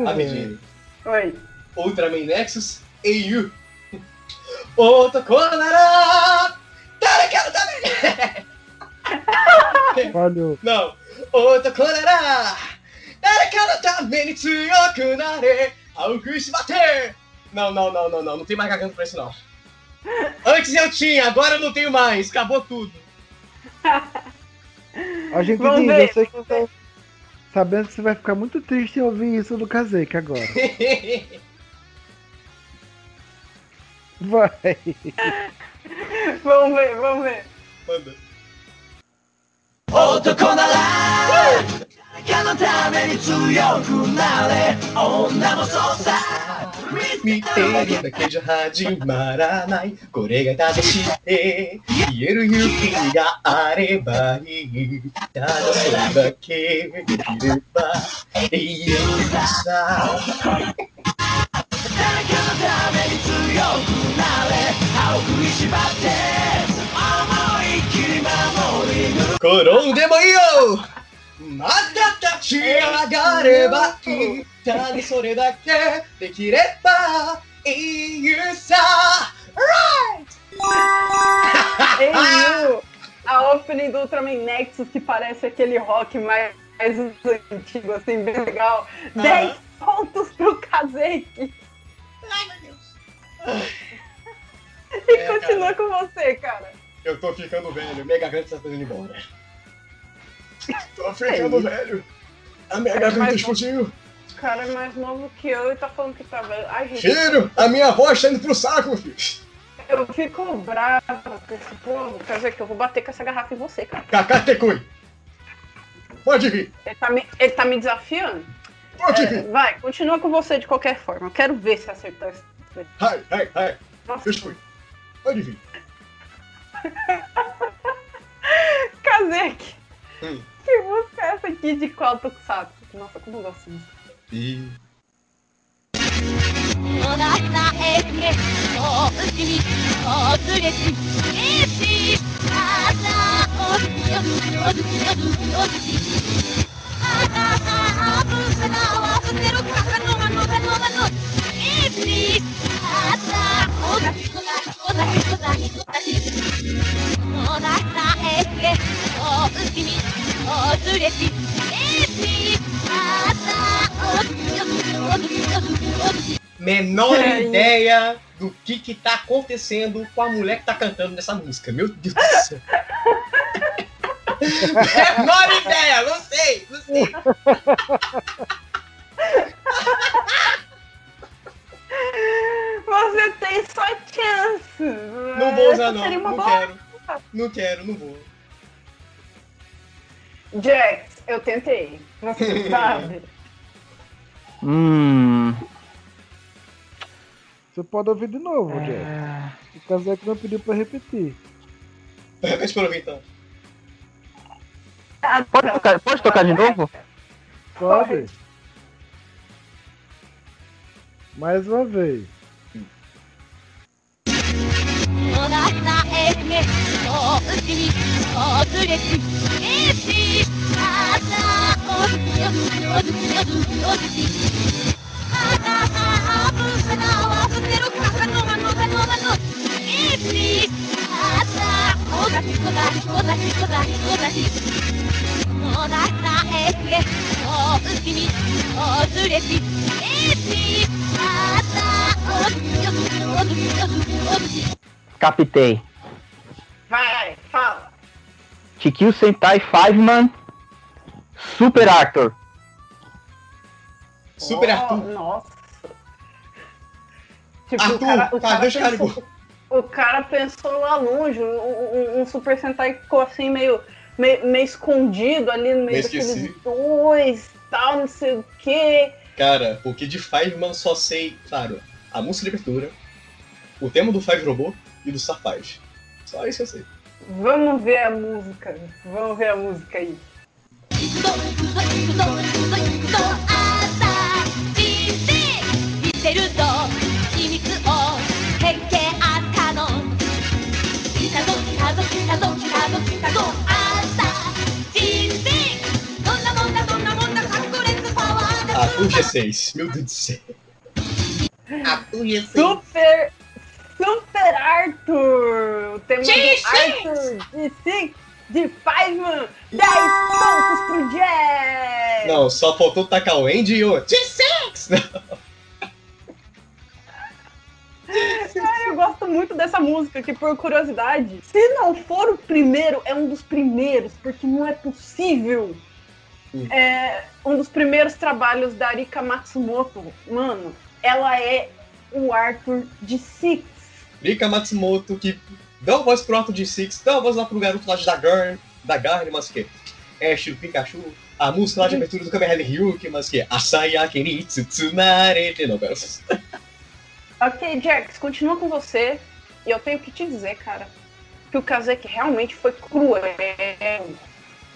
rapidinho. Oi. Ultraman Nexus EU. Otokonara! Tarekaro tame! Falhou. Não. Otokonara! Tarekaro tame ni tsuyoku nare! Aoku shimate! Não, não, não, não, não. Não tem mais garganta pra isso, não. Antes eu tinha, agora eu não tenho mais. Acabou tudo. A gente Vamos diz, ver. eu sei que você tá sabendo que você vai ficar muito triste em ouvir isso do Kazek agora. Vai. Vamos ver, vamos ver. Manda. 男なら誰かのために強くなれ女もそうさ 見てるだけじゃ始まらないこれが正しい。って言える勇気があればいいただそれだけできれば永遠さ誰かのために強くなれ歯を食いしばって思いっきり守り抜く転んでもいいよ。また立ち上がればいい。Sa. Ei, Yu, a opening do Ultraman Nexus que parece aquele rock mais, mais antigo, assim, bem legal. 10 pontos pro Kazeki. Ai, meu Deus. E É, continua com você, cara. Eu tô ficando velho, minha garganta tá indo embora. Tô ficando velho. A minha garganta Mas- explodiu. O cara é mais novo que eu e tá falando que tá velho. Ai, gente, a minha voz tá indo pro saco, filho. eu fico brava com esse povo. Quer dizer que eu vou bater com essa garrafa em você, cara. Kakate-kun. Pode vir, Ele tá me, ele tá me desafiando? pode É, vir. vai, continua com você de qualquer forma. Eu quero ver se acertar esse. Ai, ai, ai. Nossa, Eu. Pode vir. Kazeki! Hum. Que música é essa aqui de qual Tokusatsu? Nossa, como eu gosto disso. いい。おなかへねおうちにおつれし嬉しい朝おじよるおじよるおじあははあぶんさなわぶてる。かかのまのかのまの嬉しい朝おなきこなきこなきこなきこなきおなかへねお しよおしよおし Menor É, ideia do que que tá acontecendo com a mulher que tá cantando nessa música. Meu Deus do céu. Menor ideia, não sei, não sei. Você tem só chance! Não vou usar não, Seria uma não boa. quero. Não quero, não vou. Jax, eu tentei. Você sabe. Hum. Você pode ouvir de novo, Jack. é, O Kazek não pediu pra repetir. Repete pra ouvir então. Pode tocar, pode tocar de novo? Pode? Mais uma vez. Captei. Vai, fala. Tikio Sentai Fiveman Super Arthur. Super Oh, Arthur. Nossa. Tipo, Arthur, o cara, o tá, cara deixa o cara pensou, o cara pensou lá longe, um, um- um Super Sentai que ficou assim meio, meio, meio escondido ali no meio Meio daqueles dois, tal, não sei o quê. Cara, porque de Fiveman só sei, claro, a música de abertura, o tema do Five Robô e do Safaz. Só isso eu sei. Vamos ver a música. Vamos ver a música aí. Atum G6, meu Deus do céu. Super, super Arthur! Temos G6. Arthur G6 de Fiveman! 10 pontos pro Jack! Não, só faltou tacar o Andy e o G6! Cara, eu gosto muito dessa música, que por curiosidade, se não for o primeiro, é um dos primeiros, porque não é possível. Hum. É um dos primeiros trabalhos da Arika Matsumoto. Mano, ela é o Arthur de Six. Rika Matsumoto, que deu a voz pro Arthur G6, deu a voz lá pro garoto lá de Dagar, Dagar, mas que é estilo Pikachu. A música lá de abertura do Kamen Rider Ryuki, mas que Asaya Kenitsu Tsunarete. Não, pera. Ok, Jax, continua com você. E eu tenho que te dizer, cara, que o Kazek realmente foi cruel.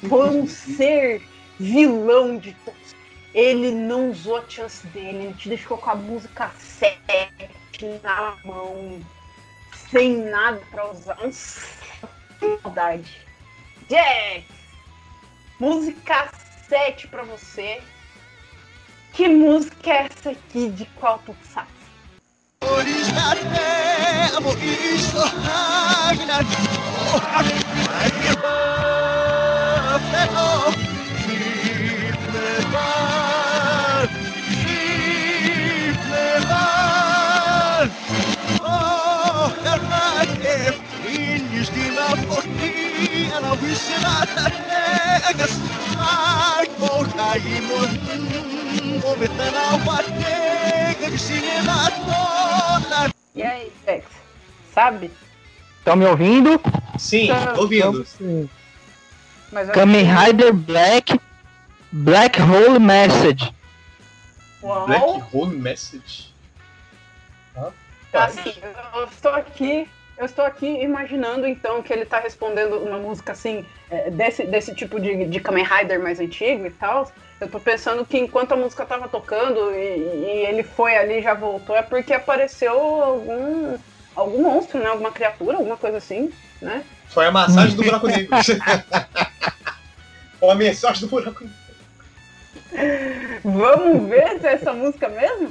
Foi um ser vilão de todos. Ele não usou a chance dele, ele te deixou com a música 7 na mão, sem nada pra usar. Maldade. Jax, música 7 pra você. Que música é essa aqui de qual and I wish that I had I E aí, Tex? Sabe? Estão me ouvindo? Sim, tô ouvindo. Mas Kamen Rider Black Black Hole Message. Uau. Black Hole Message? Ah, assim, eu estou aqui eu estou aqui imaginando então que ele tá respondendo uma música assim, é, desse, desse tipo de, de Kamen Rider mais antigo e tal. Eu tô pensando que enquanto a música tava tocando e, e ele foi ali e já voltou, é porque apareceu algum, algum monstro, né? Alguma criatura, alguma coisa assim, né? Foi a massagem do buraco negro. Ou a mensagem do buraco negro. Vamos ver se é essa música mesmo?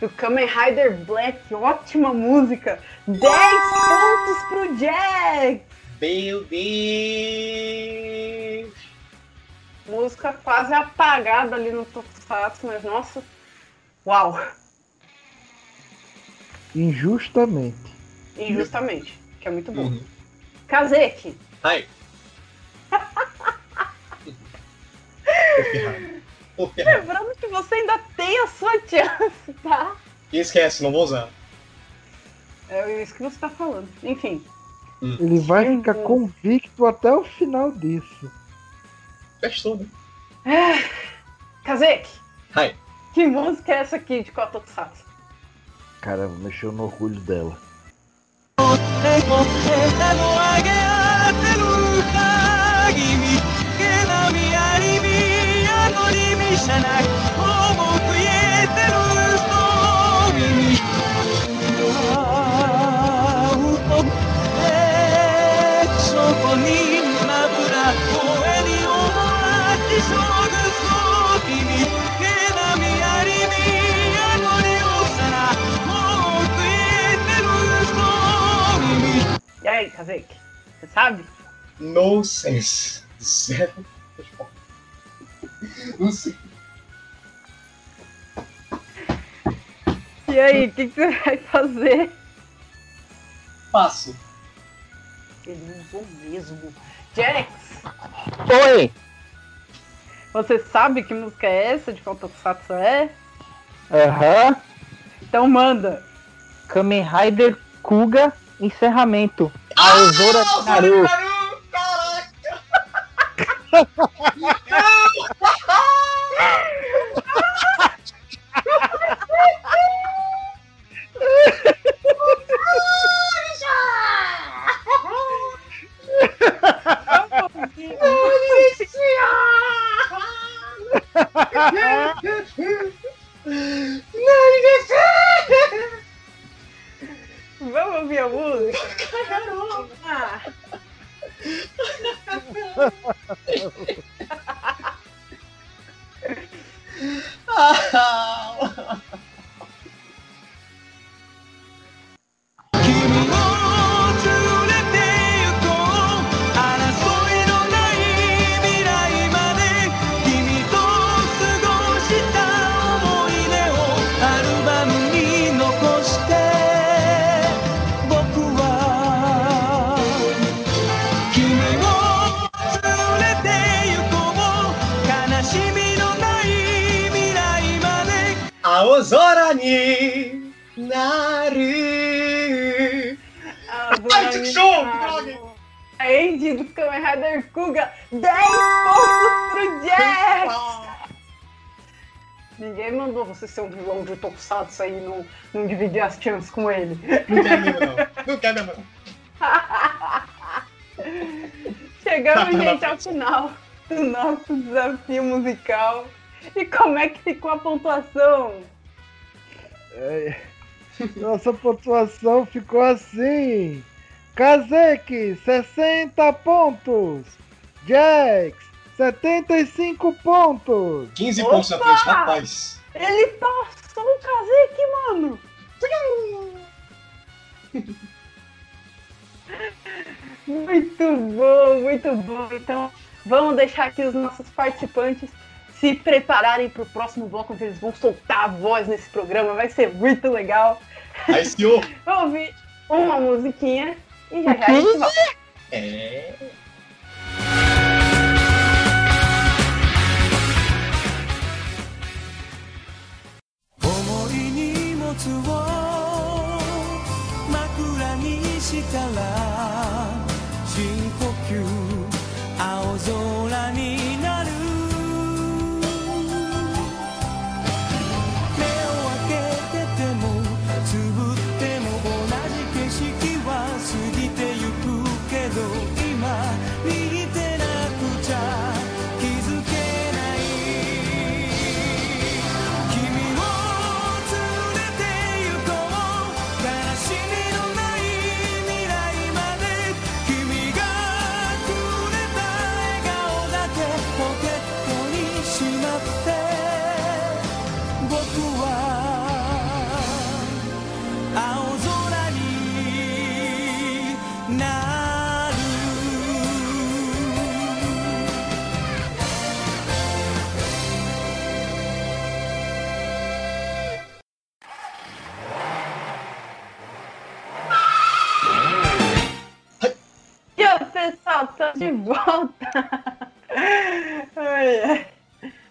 do Kamen Rider Black, ótima música! 10 pontos pro Jack! Meu Deus! Música quase apagada ali no Tokusatsu, mas nossa, uau! Injustamente. Injustamente, que é muito bom. Uhum. Kazeki, Ai. Lembrando que você ainda tem a sua chance, tá? E esquece, não vou usar. É isso que você tá falando. Enfim, Ele vai Meu ficar Deus. convicto até o final disso. Festou, né? Kazeki, Ai. que música é essa aqui de qual Tokusatsu? Caramba, mexeu no orgulho dela senek Homok? Você sabe? No sense. Zero. Não sei. E aí, o que, que você vai fazer? Passo. Ele usou mesmo. Jax, Oi! você sabe que música é essa de qual Tokusatsu é? Aham. Então manda. Kamen Rider Kuga Encerramento. A Ozora Naru. Caraca! Vamos ouvir a música? Rider Kuga. 10 pontos pro Jax! Ninguém mandou você ser um vilão de Tokusatsu aí e não, não dividir as chances com ele. Não quero mesmo, não. Não quero mesmo, não. Chegamos, gente, ao final do nosso desafio musical. E como é que ficou a pontuação? É, Nossa pontuação ficou assim. Kazek, 60 pontos. Jax, 75 pontos. 15 pontos na frente, rapaz. Ele passou o Kazek, mano! Muito bom, muito bom. Então, vamos deixar aqui os nossos participantes se prepararem para o próximo bloco, onde eles vão soltar a voz nesse programa. Vai ser muito legal. Aí, senhor. Vamos ouvir uma musiquinha いい荷物を枕にしたら pessoal, estamos de volta!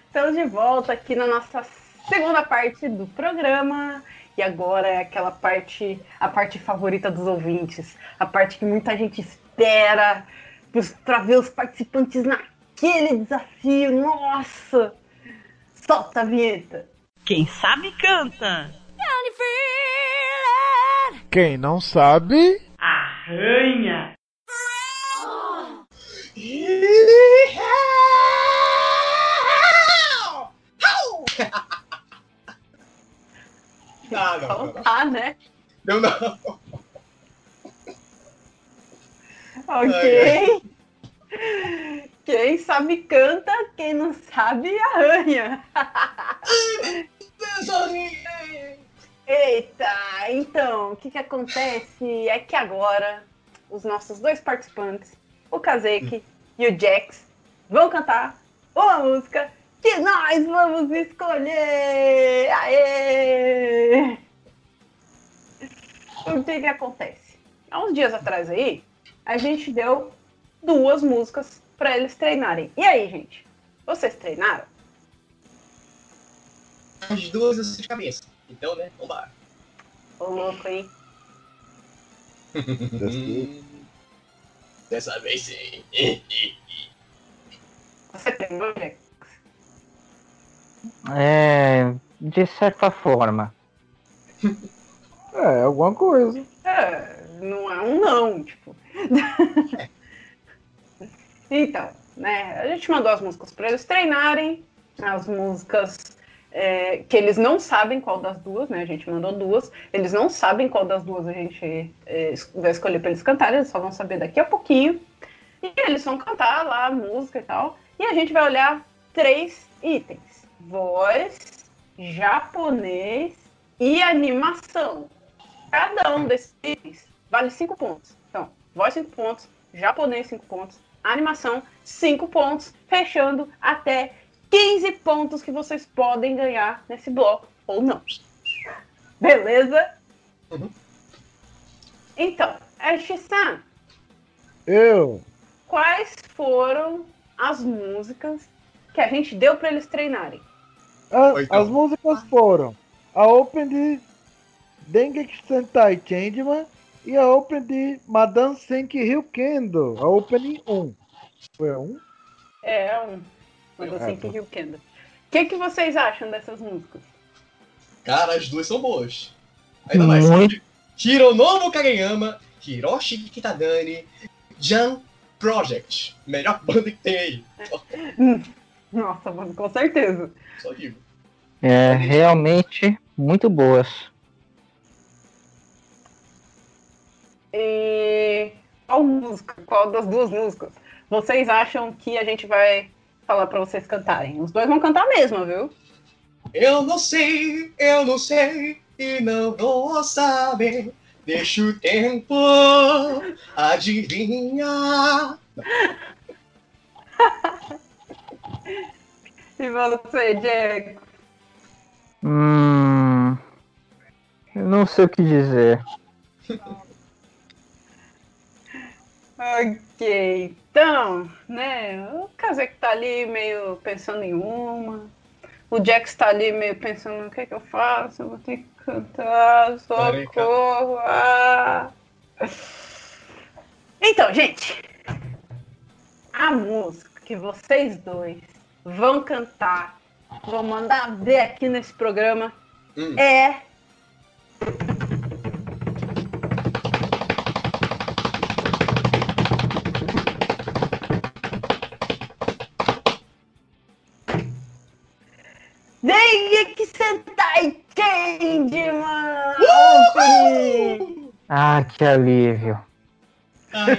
Estamos de volta aqui na nossa segunda parte do programa. E agora é aquela parte, a parte favorita dos ouvintes. A parte que muita gente espera para ver os participantes naquele desafio. Nossa! Solta a vinheta! Quem sabe canta. Quem não sabe, Arranha. Ah, não, não, não. Soltar, né? Não, não. Ok. Quem sabe canta, quem não sabe arranha. Eita, então, o que, que acontece é que agora os nossos dois participantes, o Kazeki e o Jax, vão cantar uma música que nós vamos escolher! Aê! O que, que acontece? Há uns dias atrás aí, a gente deu duas músicas para eles treinarem. E aí, gente? Vocês treinaram? As duas sei de cabeça. Então, né? Vambora. Ô louco, hein? Dessa vez sim. Você treinou, Jax? É, de certa forma. é alguma coisa. É, não é um não, tipo. então, né? A gente mandou as músicas para eles treinarem, as músicas é, que eles não sabem qual das duas, né? A gente mandou duas, eles não sabem qual das duas a gente é, vai escolher para eles cantarem, eles só vão saber daqui a pouquinho. E eles vão cantar lá a música e tal. E a gente vai olhar três itens: voz, japonês e animação. Cada um desses itens vale 5 pontos. Então, voz 5 pontos, japonês 5 pontos, animação 5 pontos, fechando até 15 pontos que vocês podem ganhar nesse bloco, ou não. Beleza? Uhum. Então, Ash-san, Eu, quais foram as músicas que a gente deu para eles treinarem? a- então. as músicas foram a Open de Dengeki Sentai Changeman E a Open de Madame Senki Ryukendo, a Opening 1. Foi a 1? É um. Mas assim que Rio Kendo. O que, que vocês acham dessas músicas? Cara, as duas são boas. Ainda mais. Hironobu Kageyama, Hiroshi Kitadani, Jan Project. Melhor banda que tem aí. Nossa, mano, com certeza. Só digo. É, realmente muito boas. E qual música, qual das duas músicas vocês acham que a gente vai falar pra vocês cantarem? Os dois vão cantar mesmo, viu? Eu não sei, eu não sei e não vou saber. Deixa o tempo adivinhar. E você, Diego? Hum, eu não sei o que dizer. Ok, então, né? O Kazek tá ali meio pensando em uma. O Jax tá ali meio pensando o que, que eu faço, eu vou ter que cantar, socorro. ah. Então, gente, a música que vocês dois vão cantar, vão mandar ver aqui nesse programa Hum. é. Dengue Sentai Change, mano! Opening! Ah, que alívio. Ai.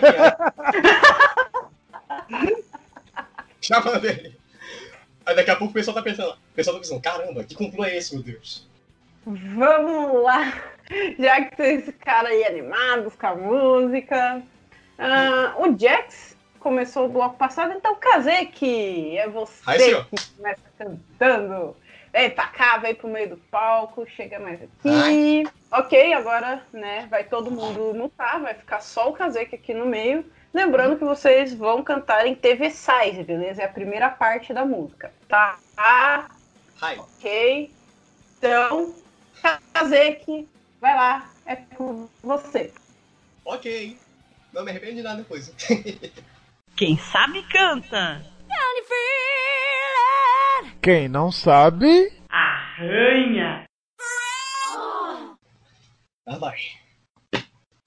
Chama dele. Aí daqui a pouco o pessoal tá pensando, o pessoal tá pensando, caramba, que complô é esse, meu Deus? Vamos lá! Já que tem esse cara aí animados com a música. Ah, o Jax começou o bloco passado, então Kazek, é você senhor. que começa cantando. Vem pra cá, vem pro meio do palco, chega mais aqui. Ai. Ok, agora, né, vai todo mundo mutar, vai ficar só o Kazek aqui no meio. Lembrando que vocês vão cantar em TV Size, beleza? É a primeira parte da música, tá? Hi. Ok. Então, Kazek, vai lá, é com você. Ok. Não me arrependo de nada depois. Quem sabe canta. Quem não sabe, Arranha. Lá vai.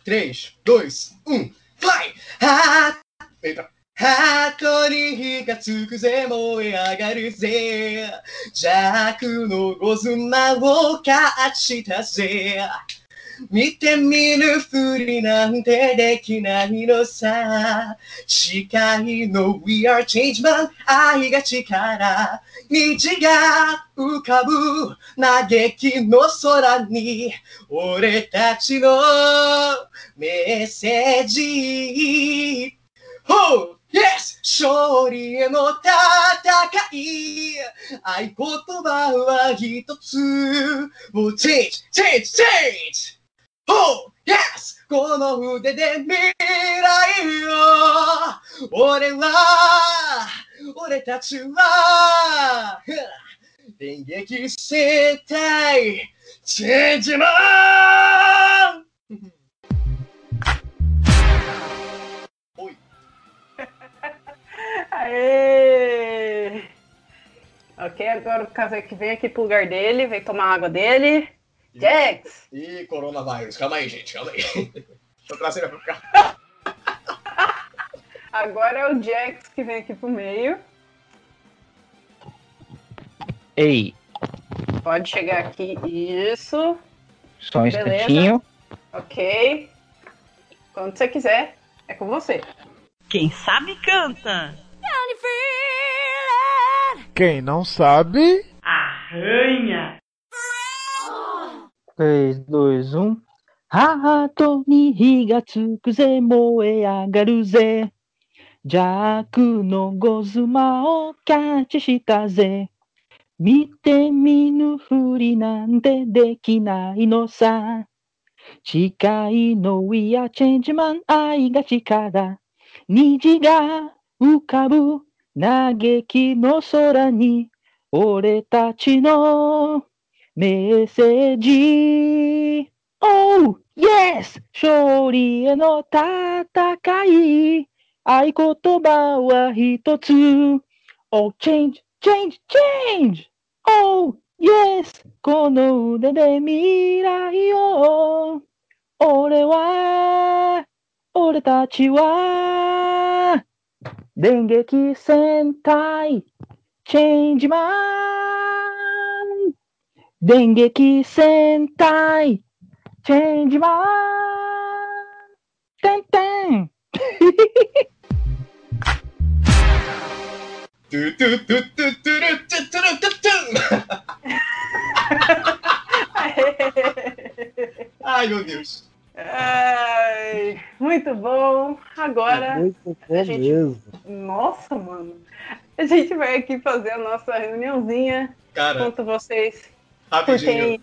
3, 2, 1, vai! Ha! Eita. ハートに火がつくぜ燃え上がるぜ弱のゴズマを勝ちたぜ 見て見ぬふりなんてできないのさ誓いの We are change man 愛が力虹が浮かぶ嘆きの空に俺たちのメッセージ Oh! Yes! 勝利への戦い合言葉は一つもう Change! Change! Change! Oh! Yes! この腕で未来を俺は俺たちは電撃戦隊チェンジマンおい Aê! Ok, agora o Kazek vem aqui pro lugar dele, vem tomar a água dele. Jax! Ih, coronavírus. Calma aí, gente. Calma aí. Deixa eu trazer pra cá. Agora é o Jax que vem aqui pro meio. Ei, Pode chegar aqui. Isso. só um Beleza. instantinho. Ok. Quando você quiser, é com você. Quem sabe canta. quem não sabe, Arranha. 3、2、1。ハートに火がつくぜ、燃え上がるぜ。弱のゴズマをキャッチしたぜ。見て見ぬふりなんてできないのさ。誓いの We are change man 愛が力。虹が浮かぶ嘆きの空に俺たちのメッセージ Oh, Yes! 勝利への戦い。合言葉は一つ。Oh, change, change, change! Oh, yes! この腕で未来を。俺は、俺たちは、電撃戦隊、チェンジマン Dengeki Sentai Change My Ten Ten Ai, meu Deus. Ai, muito bom. Agora. É muito bom a gente... mesmo. Nossa, mano. A gente vai aqui fazer a nossa reuniãozinha. Cara. Enquanto vocês rapidinho. curtem.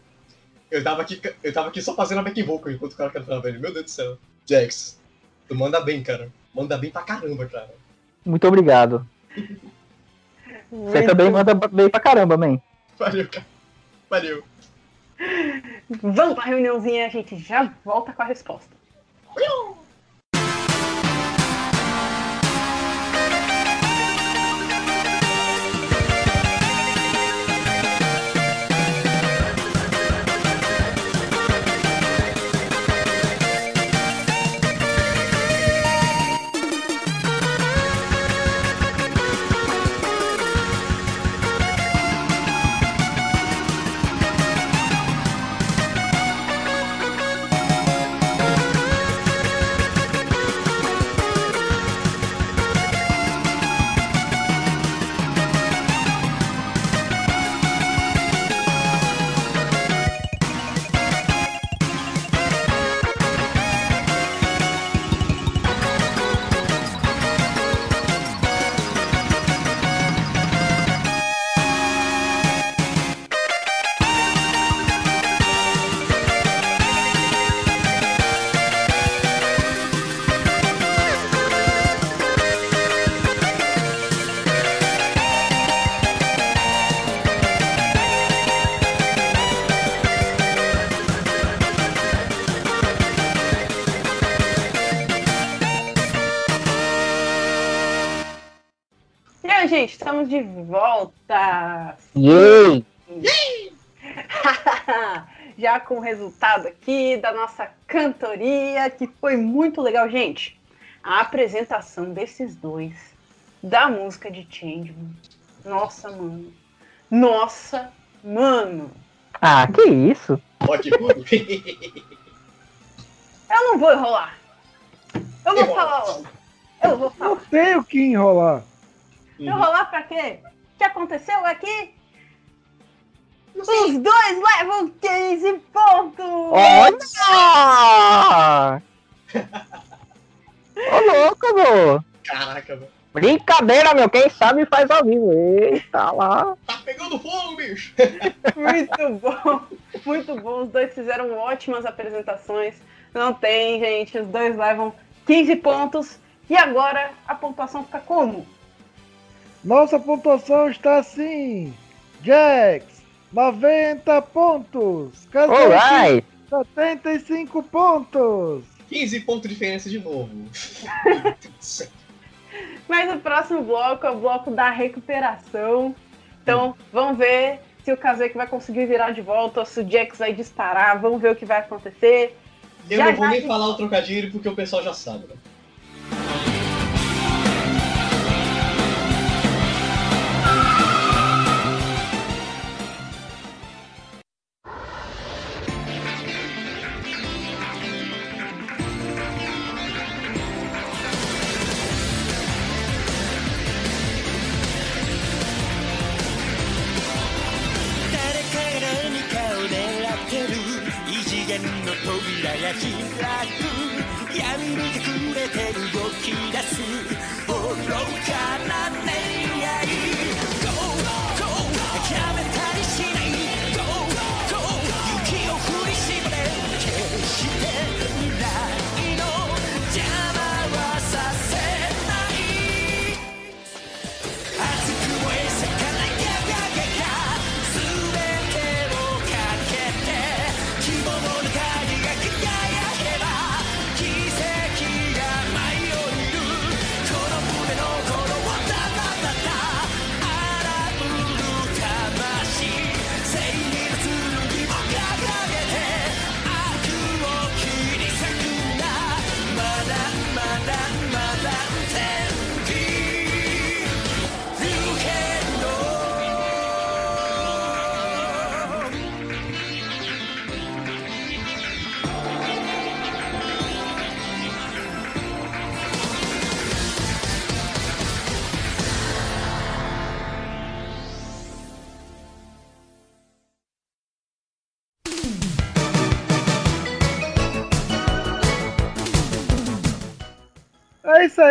Eu tava aqui, eu tava aqui só fazendo a back vocal enquanto o cara cantava ele. Meu Deus do céu. Jax, tu manda bem, cara. Manda bem pra caramba, cara. Muito obrigado. Você também manda bem pra caramba, man. Valeu, cara. Valeu. Vamos pra reuniãozinha, a gente já volta com a resposta. Estamos de volta. Yay! Já com o resultado aqui da nossa cantoria, que foi muito legal, gente. A apresentação desses dois da música de Changeman. Nossa, mano. Nossa, mano. Ah, que isso? Ruim. Eu não vou enrolar. Eu vou Enrola. falar logo. Eu vou falar. Não tem o que enrolar. Enrolar pra quê? O que aconteceu aqui? Os dois levam 15 pontos! Olha! Ô louco, meu! Caraca, velho. Brincadeira, meu. Quem sabe faz ao vivo. Eita lá. Tá pegando fogo, bicho. Muito bom, muito bom. Os dois fizeram ótimas apresentações. Não tem, gente. Os dois levam 15 pontos. E agora a pontuação fica como? Nossa pontuação está assim. Jax, 90 pontos. Alright. 75 pontos. 15 pontos de diferença de novo. Mas o próximo bloco é o bloco da recuperação. Então, vamos ver se o Kazek vai conseguir virar de volta ou se o Jax vai disparar. Vamos ver o que vai acontecer. Eu Já, não vou já, nem falar o trocadilho porque o pessoal já sabe, né?「き出す」「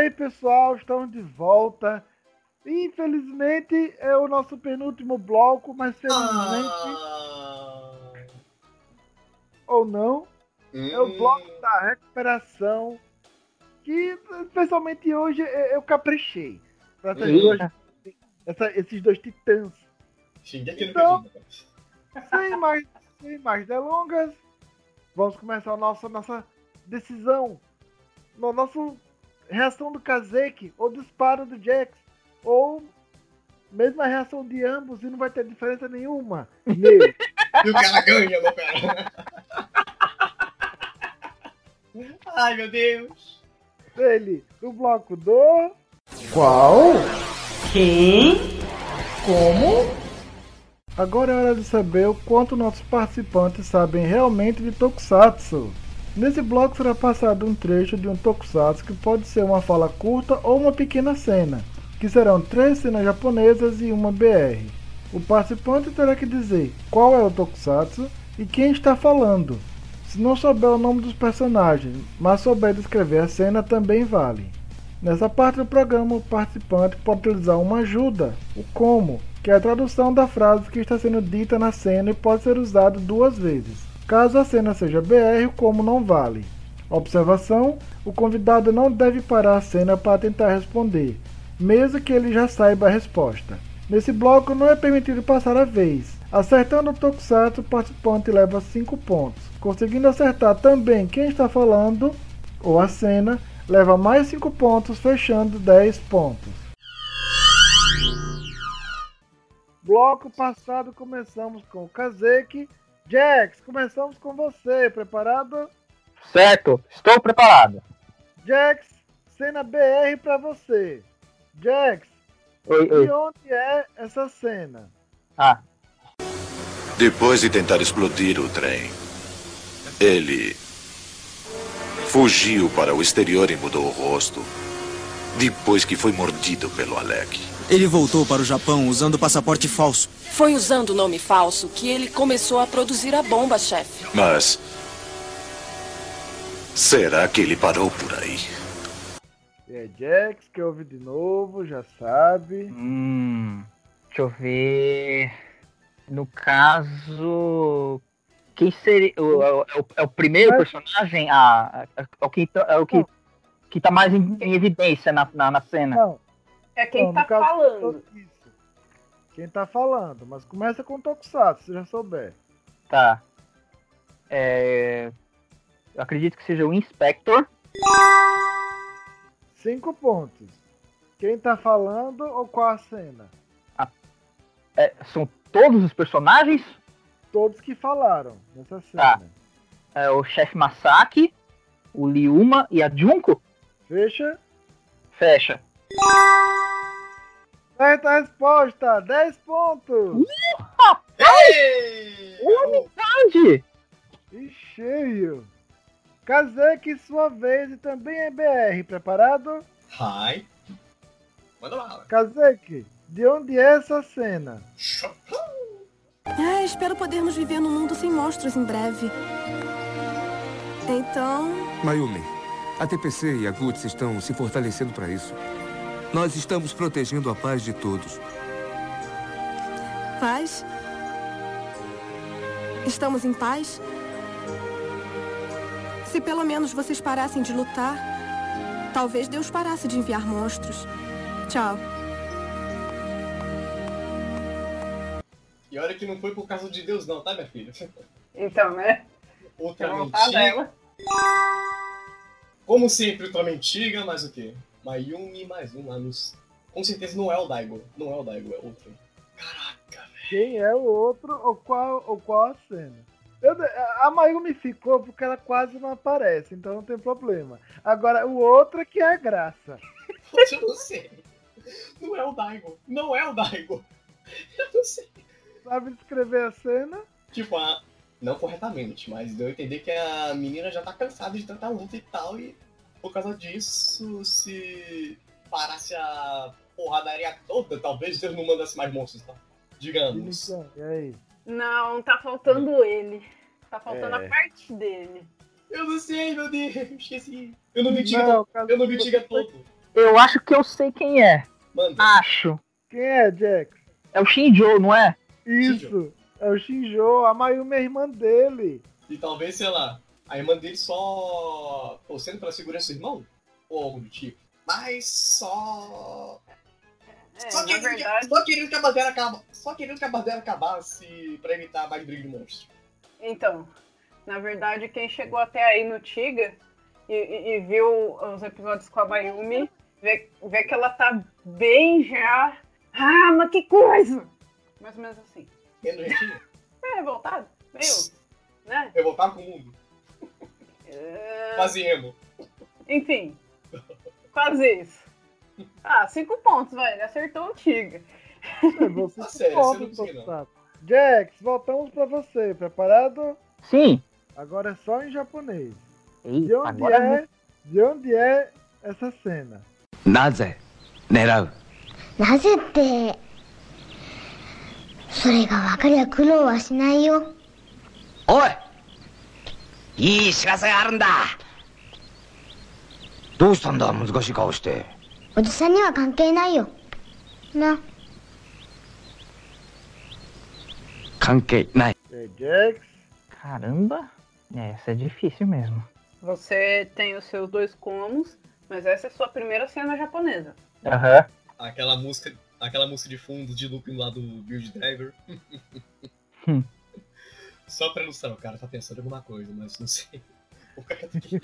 aí, pessoal. Estamos de volta. Infelizmente é o nosso penúltimo bloco, mas felizmente Ah. ou não, é o Hum. bloco da recuperação. Que especialmente hoje eu caprichei. Essas Hum. esses dois titãs. No Então-. Sem mais, sem mais delongas, vamos começar a nossa, nossa decisão. No nosso reação do Kazek, ou disparo do Jax, ou mesmo a reação de ambos e não vai ter diferença nenhuma. Nele. E o cara ganha, meu cara. Ai, meu Deus. Ele, do bloco do. Qual? Quem? Como? Agora é hora de saber o quanto nossos participantes sabem realmente de Tokusatsu. Nesse bloco será passado um trecho de um Tokusatsu que pode ser uma fala curta ou uma pequena cena, que serão três cenas japonesas e uma BR. O participante terá que dizer qual é o Tokusatsu e quem está falando. Se não souber o nome dos personagens, mas souber descrever a cena, também vale. Nessa parte do programa, o participante pode utilizar uma ajuda, o como, que é a tradução da frase que está sendo dita na cena e pode ser usado duas vezes. Caso a cena seja BR, como não vale. Observação: o convidado não deve parar a cena para tentar responder, mesmo que ele já saiba a resposta. Nesse bloco não é permitido passar a vez. Acertando o Tokusatsu, o participante leva 5 pontos. Conseguindo acertar também quem está falando ou a cena, leva mais 5 pontos, fechando 10 pontos. Bloco passado começamos com o Kazeki. Jax, começamos com você. Preparado? Certo, estou preparado. Jax, cena BR pra você. Jax, Oi, de oi. onde é essa cena? Ah, Depois de tentar explodir o trem, ele fugiu para o exterior e mudou o rosto. Depois que foi mordido pelo Alec. Ele voltou para o Japão usando passaporte falso. Foi usando o nome falso que ele começou a produzir a bomba, chefe. Mas. Será que ele parou por aí? E é Jax, que ouve de novo, já sabe. hum, deixa eu ver. No caso, quem seria o, é, o, é o primeiro Mas- personagem? Ah, é, é o que tá- é o que, que tá mais em, em evidência na, na, na cena. Não, É quem não, tá caso, falando. Isso. Quem tá falando, mas começa com Tokusatsu, se já souber. Tá. É, eu acredito que seja o Inspector. 5 pontos. Quem tá falando ou qual a cena? É, são todos os personagens? Todos que falaram nessa Tá. cena. É o chefe Masaki, o Liuma e a Junko? Fecha. Fecha. Certa resposta, 10 pontos. Ei! Onde? E cheio. Kazek, sua vez, e também é BR. Preparado? Hi. Manda lá. Kazek, de onde é essa cena? Ah, espero podermos viver num mundo sem monstros em breve. Então, Mayumi, a TPC e a GUTS estão se fortalecendo para isso. Nós estamos protegendo a paz de todos. paz? Estamos em paz? Se pelo menos vocês parassem de lutar, talvez Deus parasse de enviar monstros. Tchau. E olha que não foi por causa de Deus, não, tá, minha filha? Então, né? Outra Quer voltar mentira. dela. Como sempre, outra mentira, mas o quê? Mayumi mais um anos. Com certeza não é o Daigo. Não é o Daigo, é outro. Caraca, velho. Quem é o outro ou qual, ou qual a cena? Eu, a Mayumi ficou porque ela quase não aparece, então não tem problema. Agora, o outro é que é a graça. Eu não sei. Não é o Daigo. Não é o Daigo. Eu não sei. Sabe descrever a cena? Tipo, a... não corretamente, mas deu a entender que a menina já tá cansada de tanta luta e tal, e por causa disso, se parasse a porradaria toda, talvez Deus não mandasse mais monstros, tá? Digamos. E aí? Não, tá faltando ele. Tá faltando É. a parte dele. Eu não sei, meu Deus, esqueci. Eu não vi Tiga, Não, todo. eu não vi Tiga todo. Eu acho que eu sei quem é. Manda. Acho. Quem é, Jax? É o Shinjo, não é? Isso. É o Shinjo. A Mayumi é irmã dele. E talvez, sei lá, a irmã dele só torcendo pra segurança do irmão? Ou algo do tipo. Mas só. É, só, querendo verdade- que, só querendo que a bandeira acaba, Só querendo que a bandeira acabasse pra evitar mais briga de monstro. Então, na verdade, quem chegou até aí no Tiga e, e- e viu os episódios com a Mayumi, vê, vê que ela tá bem já. Ah, mas que coisa! Mais ou menos assim. Menos. É, revoltado? Meio. Né? Revoltar com o mundo. É, Quase emo. Enfim, quase isso. Ah, cinco pontos, velho. Ele acertou o Tiga. Levou cinco Tá sério, você não pontos, conseguiu, não. Tokusatsu. Jax, voltamos pra você. Preparado? Sim. Agora é só em japonês. Ei, De onde agora é? De onde é essa cena? なぜ狙うなぜってそれが分かりゃ苦労はしないよおい いい知らせがあるんだどうしたんだ難しい顔しておじさんには関係ないよな関係ない É, Jax. Caramba. É, essa é difícil mesmo. Você tem os seus dois comos, mas essa é a sua primeira cena japonesa. Aham. Aquela música, aquela música de fundo de looping lá do Build Driver. Só pra ilustrar, o cara tá pensando em alguma coisa, mas não sei. O cara tá aqui.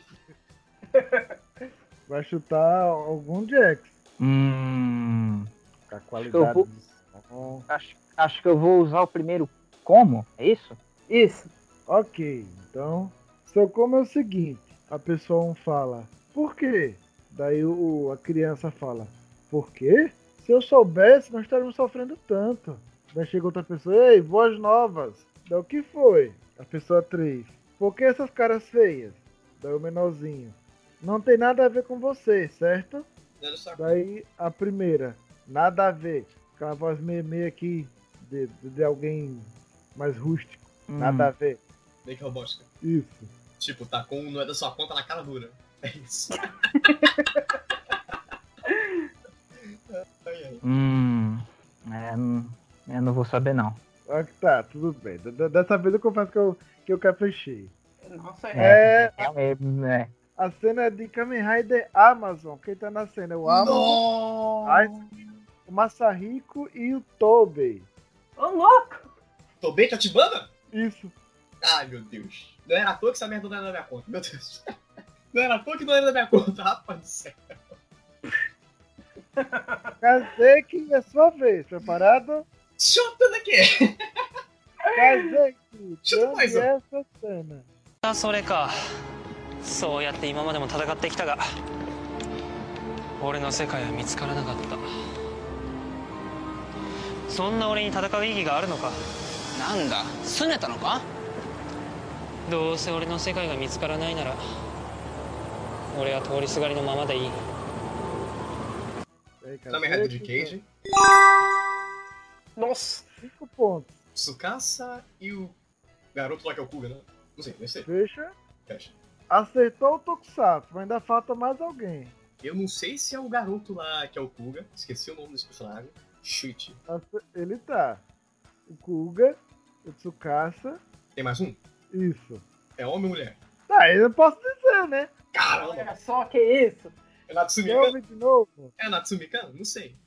Vai chutar algum Jax. Hum. Com a qualidade vou- do som. Acho, acho que eu vou usar o primeiro como? É isso? Isso. Ok, então. Seu como é o seguinte: a pessoa um fala, por quê? Daí o, a criança fala, por quê? Se eu soubesse, não estaríamos sofrendo tanto. Daí chega outra pessoa, ei, voz novas. Daí o que foi? A pessoa 3, por que essas caras feias? Daí o menorzinho, não tem nada a ver com você, certo? Daí a primeira, nada a ver. Aquela voz meio, meio aqui de, de, de alguém mais rústico. Hum. Nada a ver. Meio que robótica. Isso. Tipo, tá com um não é da sua conta na cara dura. É isso. ai, ai. Hum. É, eu não vou saber não. Ah, tá, tudo bem. Dessa vez eu confesso que eu, que eu caprichei. Nossa, É, É, é, a cena é de Kamen Rider Amazon. Quem tá na cena é o Amazon, Ai- o Masahiko e o Tobey. Ô, louco! Tobei Tatibana? Isso. Ai, meu Deus. Não era à toa que essa merda não era da minha conta. Meu Deus. Não era à toa que não era da minha conta, rapaz do céu. Kazeki é sua vez. Preparado? Chuta daqui! Kazeki, de Chuta onde mais um. é essa cena? あそれか。そうやって今までも戦ってきたが。俺の世界は見つからなかった。そんな俺に戦う意義があるのか。なんだ？拗ねたのか？どうせ俺の世界が見つからないなら俺は通りすがりのままでいい。Kamen Rider de. Nossa! Cinco pontos. Tsukasa e o garoto lá que é o Kuga, né? Não sei, não sei. Fecha. Fecha. Acertou o Tokusatsu, mas ainda falta mais alguém. Eu não sei se é o garoto lá que é o Kuga. Esqueci o nome desse personagem. Chute. Ele tá. O Kuga, o Tsukasa. Tem mais um? Isso. É homem ou mulher? Tá, eu não posso dizer, né? Caramba! Olha só que isso! É Natsumi Ouve de novo. É Natsumi Kan? Não sei.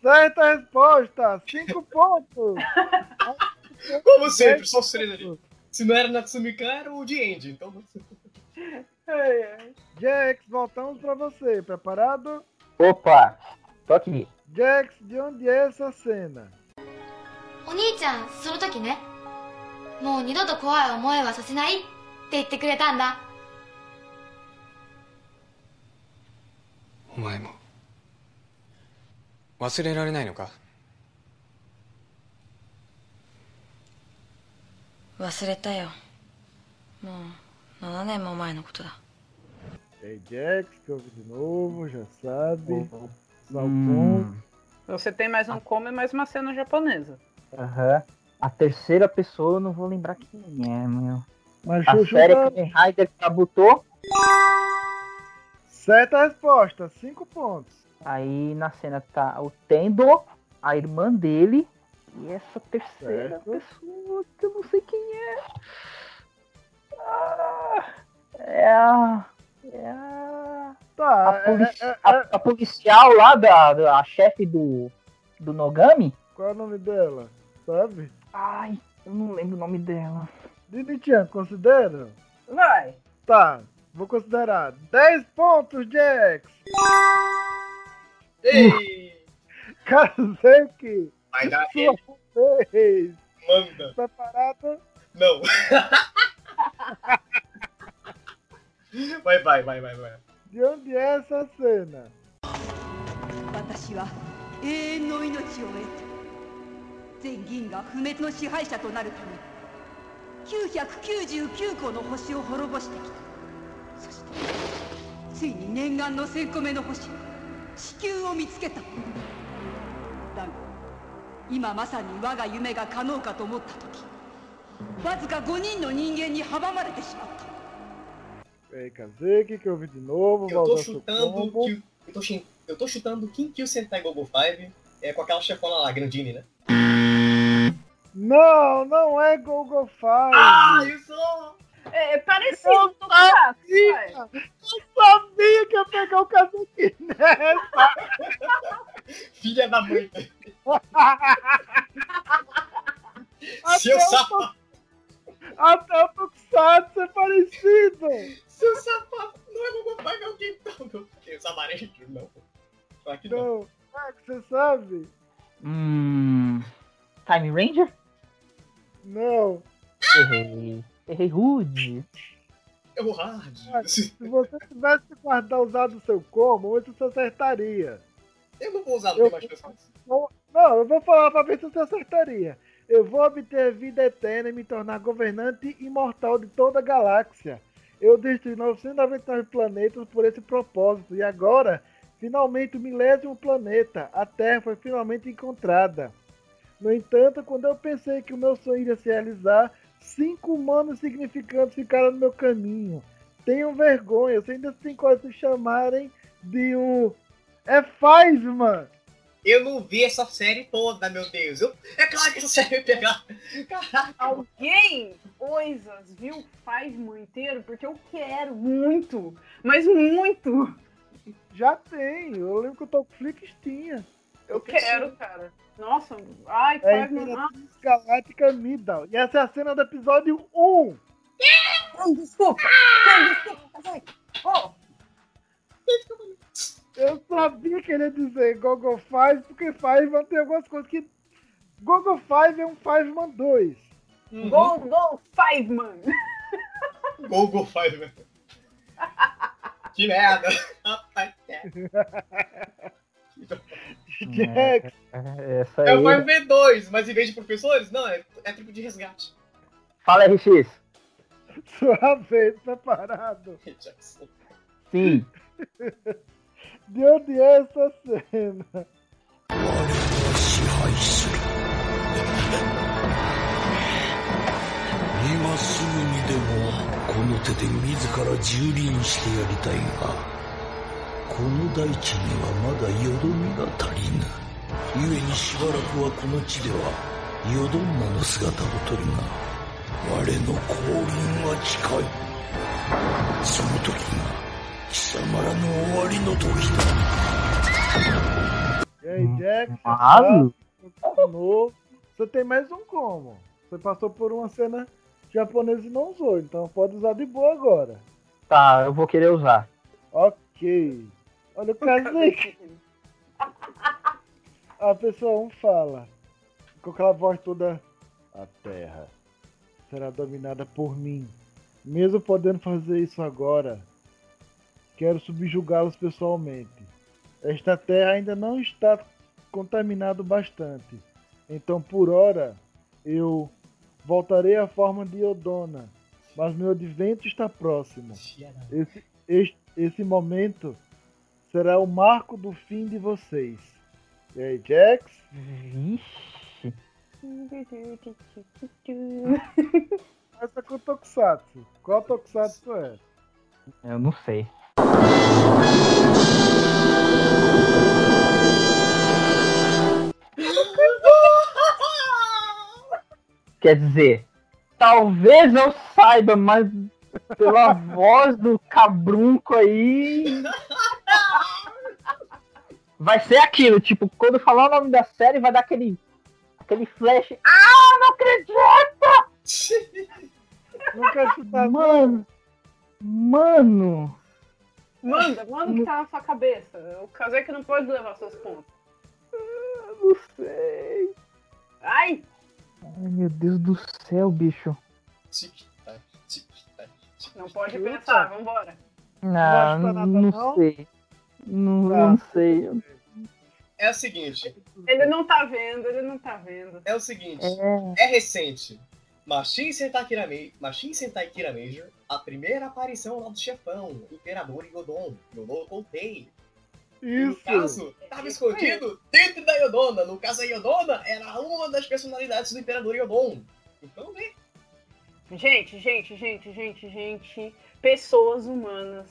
Certa resposta! Cinco pontos! Como sempre, só sereno ali. Se não era Natsumi Kan, era o de End. Então. Ai, ai. Jax, voltamos pra você. Preparado? Opa! Tô aqui. Jax, de onde é essa cena? お兄ちゃんその時ねもう二度と怖い思いはさせないって言ってくれたんだお前も 忘れられないのか忘れたよもう7年も前のことだ É Jax, que ouve de novo, já sabe. Salcão. Hum. Você tem mais um como e mais uma cena japonesa. Aham. A terceira pessoa eu não vou lembrar quem é, meu. Mas A Chuchu série tá... Kamen Rider Kabuto. Certa resposta, 5 pontos. Aí na cena tá o Tendo, a irmã dele e essa terceira Certo. pessoa que eu não sei quem é. Ah, é a. É a. Tá, a, polici- é- é- a- a policial lá da, da chefe do. do Nogami? Qual é o nome dela? Sabe? Ai, eu não lembro o nome dela. Dini-chan, considera? Vai. Tá, vou considerar. 10 pontos, Jax! Ei! Kazuki! Vai dar Sua vez! Manda. Preparado? Não. vai, vai, vai, vai, vai. De onde é essa cena? 私は永遠の命を得て全銀河不滅の支配者となるため999個の星を滅ぼしてきたそしてついに念願の1000個目の星 地球を見つけただが今まさに我が夢が可能かと思った時わずか5人の人間に阻まれてしまった Ei, Kazuki, que eu vi de novo, Eu tô chutando que. Eu tô, eu tô chutando Kinkyu Sentai Gogo 5 é, com aquela chefona lá, Grandini, né? Não, não é Google Five! Ah, isso! É, é parecido, tô chato, vai. Eu sabia que ia pegar o Kazuki nessa! Filha da mãe. Seu sapato. Até o Tokusatsu é parecido! Seu sapato. Não é 5, é o Gintão, meu Deus. Amarelo, não. Claro que não. Não, é que você sabe? Hum. Time Ranger? Não. Errei. Errei rude. É o hard. Se você tivesse guardado usado o seu combo, você acertaria. Eu não vou usar, não Eu- tem mais pessoas. Não, não, eu vou falar pra ver se você acertaria. Eu vou obter vida eterna e me tornar governante imortal de toda a galáxia. Eu destruí 999 planetas por esse propósito e agora, finalmente, o milésimo planeta, a Terra, foi finalmente encontrada. No entanto, quando eu pensei que o meu sonho iria se realizar, cinco humanos significantes ficaram no meu caminho. Tenham vergonha, se ainda assim quase se chamarem de um. É Fiveman! Eu não vi essa série toda, meu Deus. Eu... É claro que essa série vai pegar. Caraca. Alguém, coisas, viu Fiveman inteiro? Porque eu quero muito, mas muito. Já tem, eu lembro que o Tokuflix tinha. Eu quero, cara. Nossa, ai, É Fiveman. Imperatriz Galáctica Middle. E essa é a cena do episódio 1. Ai, desculpa. Ai, desculpa. Oh, Eu sabia que ele ia dizer Gogo 5, porque Fiveman tem algumas coisas que. Gogo 5 é um Fiveman 2. Go, go, Fiveman. Gogo 5, velho. Que merda. Rapaz, é. Jack, Essa É o aí. 5V2, mas em vez de professores, não, é, é tipo de resgate. Fala RX. sua vez, preparado. Jackson. Sim. De onde é essa cena? 支配する今すぐにでもこの手で自ら蹂躙してやりたいが この大地にはまだよどみが足りぬ故にしばらくはこの地ではよどんなの姿をとるが我の降臨は近いその時が貴様らの終わりの時だ E aí, Jack? Claro. De novo. Você tem mais um como? Você passou por uma cena japonesa e não usou, então pode usar de boa agora. Tá, eu vou querer usar. Ok. Olha o Kazuki. A pessoa 1 fala, com aquela voz toda: A terra será dominada por mim. Mesmo podendo fazer isso agora, quero subjugá-los pessoalmente. Esta terra ainda não está contaminado bastante. Então, por hora, eu voltarei à forma de Odona. Mas meu advento está próximo. Esse, este- esse momento será o marco do fim de vocês. E aí, Jax? Vixe. Essa com o Tokusatsu. Tokusatsu. Qual Tokusatsu é? Eu não sei. Quer dizer, talvez eu saiba, mas pela voz do cabrunco aí. Vai ser aquilo, tipo, quando falar o nome da série, vai dar aquele. aquele flash. Ah, não acredito! Não quero chutar. Mano! Mano! Manda, manda o que tá na sua cabeça. O casé que não pode levar seus pontos. Não sei. Ai! Ai, meu Deus do céu, bicho. Tic-tac, tic-tac. Não pode pensar, vambora. Não, não não? sei. Não, Tá. não sei. É o seguinte, Ele não tá vendo, ele não tá vendo. é o seguinte. É. É recente. Machine Sentai Kira, Ma- Machine Sentai Kira Major, a primeira aparição lá do chefão, Imperador Yodon. No Isso. caso, estava escondido dentro da Yodona. No caso, a Yodona era uma das personalidades do Imperador Yodon. Então, né? Gente, gente, gente, gente, gente. Pessoas humanas.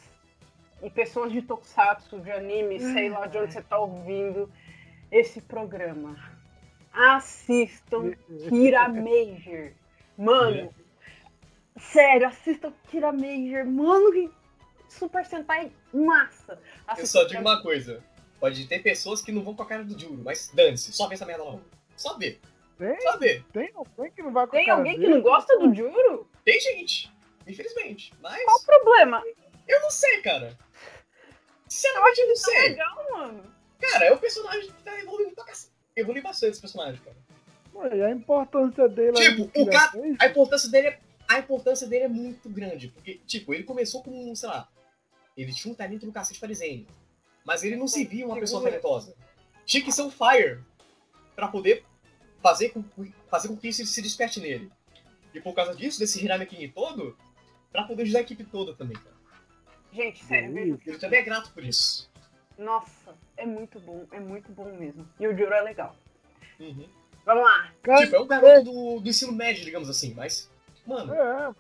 E pessoas de tokusatsu, de anime, sei lá de onde você tá ouvindo esse programa. Assistam Kira Major. Mano, sério, assistam Kira Major. Mano, que Super Sentai massa. Eu Assistam só digo uma coisa. Pode ter pessoas que não vão com a cara do Juro, mas dane-se, só vê essa merda logo. Só vê. Tem? Só vê. Tem alguém que não vai com a Tem cara alguém que dele? não gosta do Juro? Tem gente, infelizmente. Mas Qual o problema? eu não sei, cara. Sinceramente, eu não sei. legal, mano. Cara, é um personagem que tá evoluindo pra cacete. Evolui bastante esse personagem, cara. Ué, e a importância dele Tipo, o cara. A importância dele é. A importância dele é muito grande. Porque, tipo, ele começou com, sei lá. Ele tinha um talento no cacete para desenho. Mas ele não se via uma pessoa talentosa. Tinha que ser um fire pra poder fazer com, fazer com que isso se desperte nele. E por causa disso, desse Hiramaking todo, pra poder ajudar a equipe toda também, cara. Gente, sério. Ele também é grato por isso. Nossa, é muito bom, é muito bom mesmo. E o Juro é legal. Uhum. Vamos lá. Tipo, é um garoto do, do ensino médio, digamos assim, mas. Mano, É,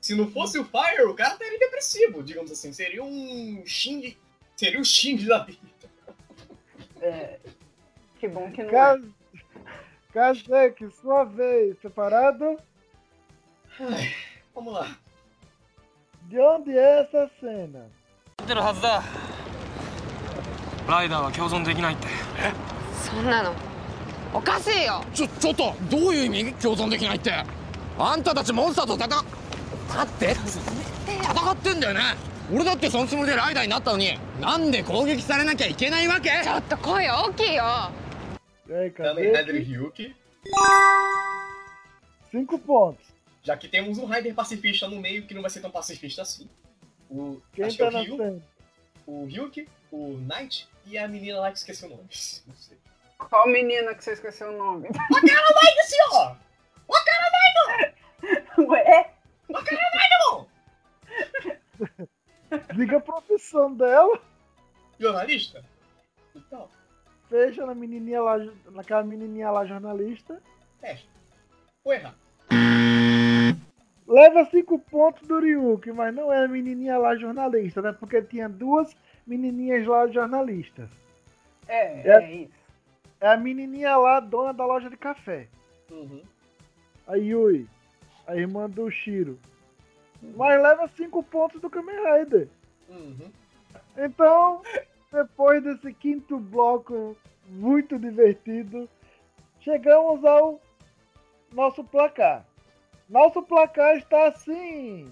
se não fosse o Fire, o cara estaria depressivo, digamos assim. Seria um Shinji. Seria o Shinji da vida. É, que bom que não é. Kazek, sua vez. Preparado? Vamos lá. De onde é essa cena? ってるはずだ。ライダーは共存できないって。そんなの。おかしいよ。ちょちょっとどういう意味？共存できないって。あんたたちモンスターと戦っ待って。戦ってんだよね。俺だってそのつもりでライダーになったのに。なんで攻撃されなきゃいけないわけ？ちょっと声大きいよ。E Também Kazek? Ryuki? Cinco pontos. Já que temos um Rider pacifista no meio que não vai ser tão pacifista assim. O, Quem acho tá que é na o Ryu, cena? o Ryuki, o Knight e a menina lá que esqueci o nome. Não sei. Qual menina que você esqueceu o nome? Wakara Knight, senhor! Wakara Knight! Ué? Wakara Knight, Diga a profissão dela. Jornalista? Então, Fecha na menininha lá, naquela menininha lá jornalista. fecha. Vou errar. Leva cinco pontos do Ryuki, mas não é a menininha lá jornalista, né? Porque tinha duas menininhas lá jornalistas. É, É. é isso. É a menininha lá, dona da loja de café. Uhum. A Yui, a irmã do Shiro. Mas leva cinco pontos do Kamen Rider. Uhum. Então, depois desse quinto bloco muito divertido, chegamos ao nosso placar. Nosso placar está assim: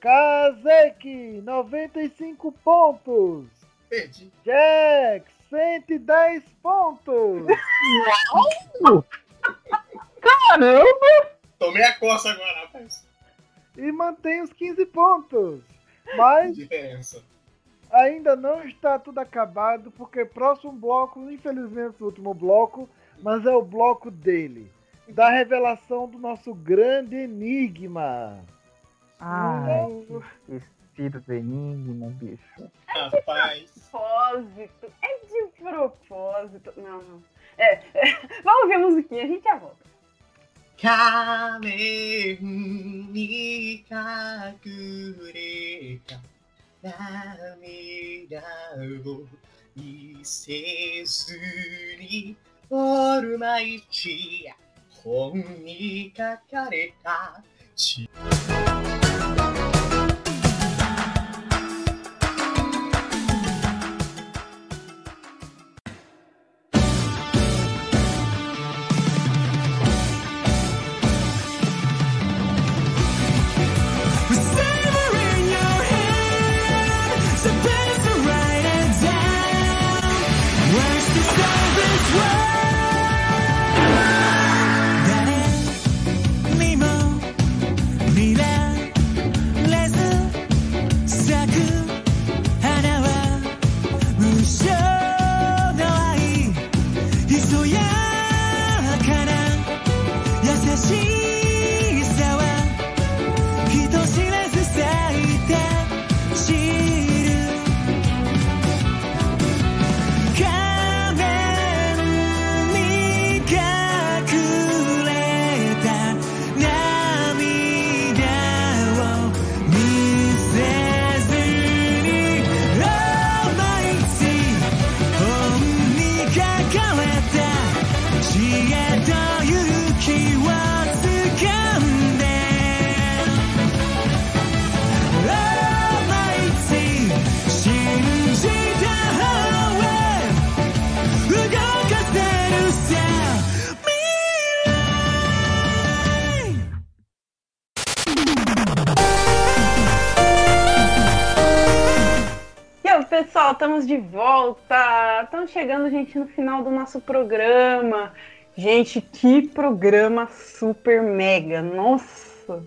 Kazek, 95 pontos. Perdi. Jack, 110 pontos. Caramba! Tomei a coça agora, rapaz. e mantém os 15 pontos. Mas Diferença. ainda não está tudo acabado, porque próximo bloco, infelizmente o último bloco, mas é o bloco dele Da revelação do nosso grande enigma. Ai, que esquecido do enigma, bicho. Rapaz. Propósito. É de propósito. Não, não. É, é. Vamos ver a musiquinha, a gente já volta. 仮面に隠れた涙を見せずにオールマイチ 本に書かれた chegando, gente, no final do nosso programa. Gente, que programa super mega. Nossa!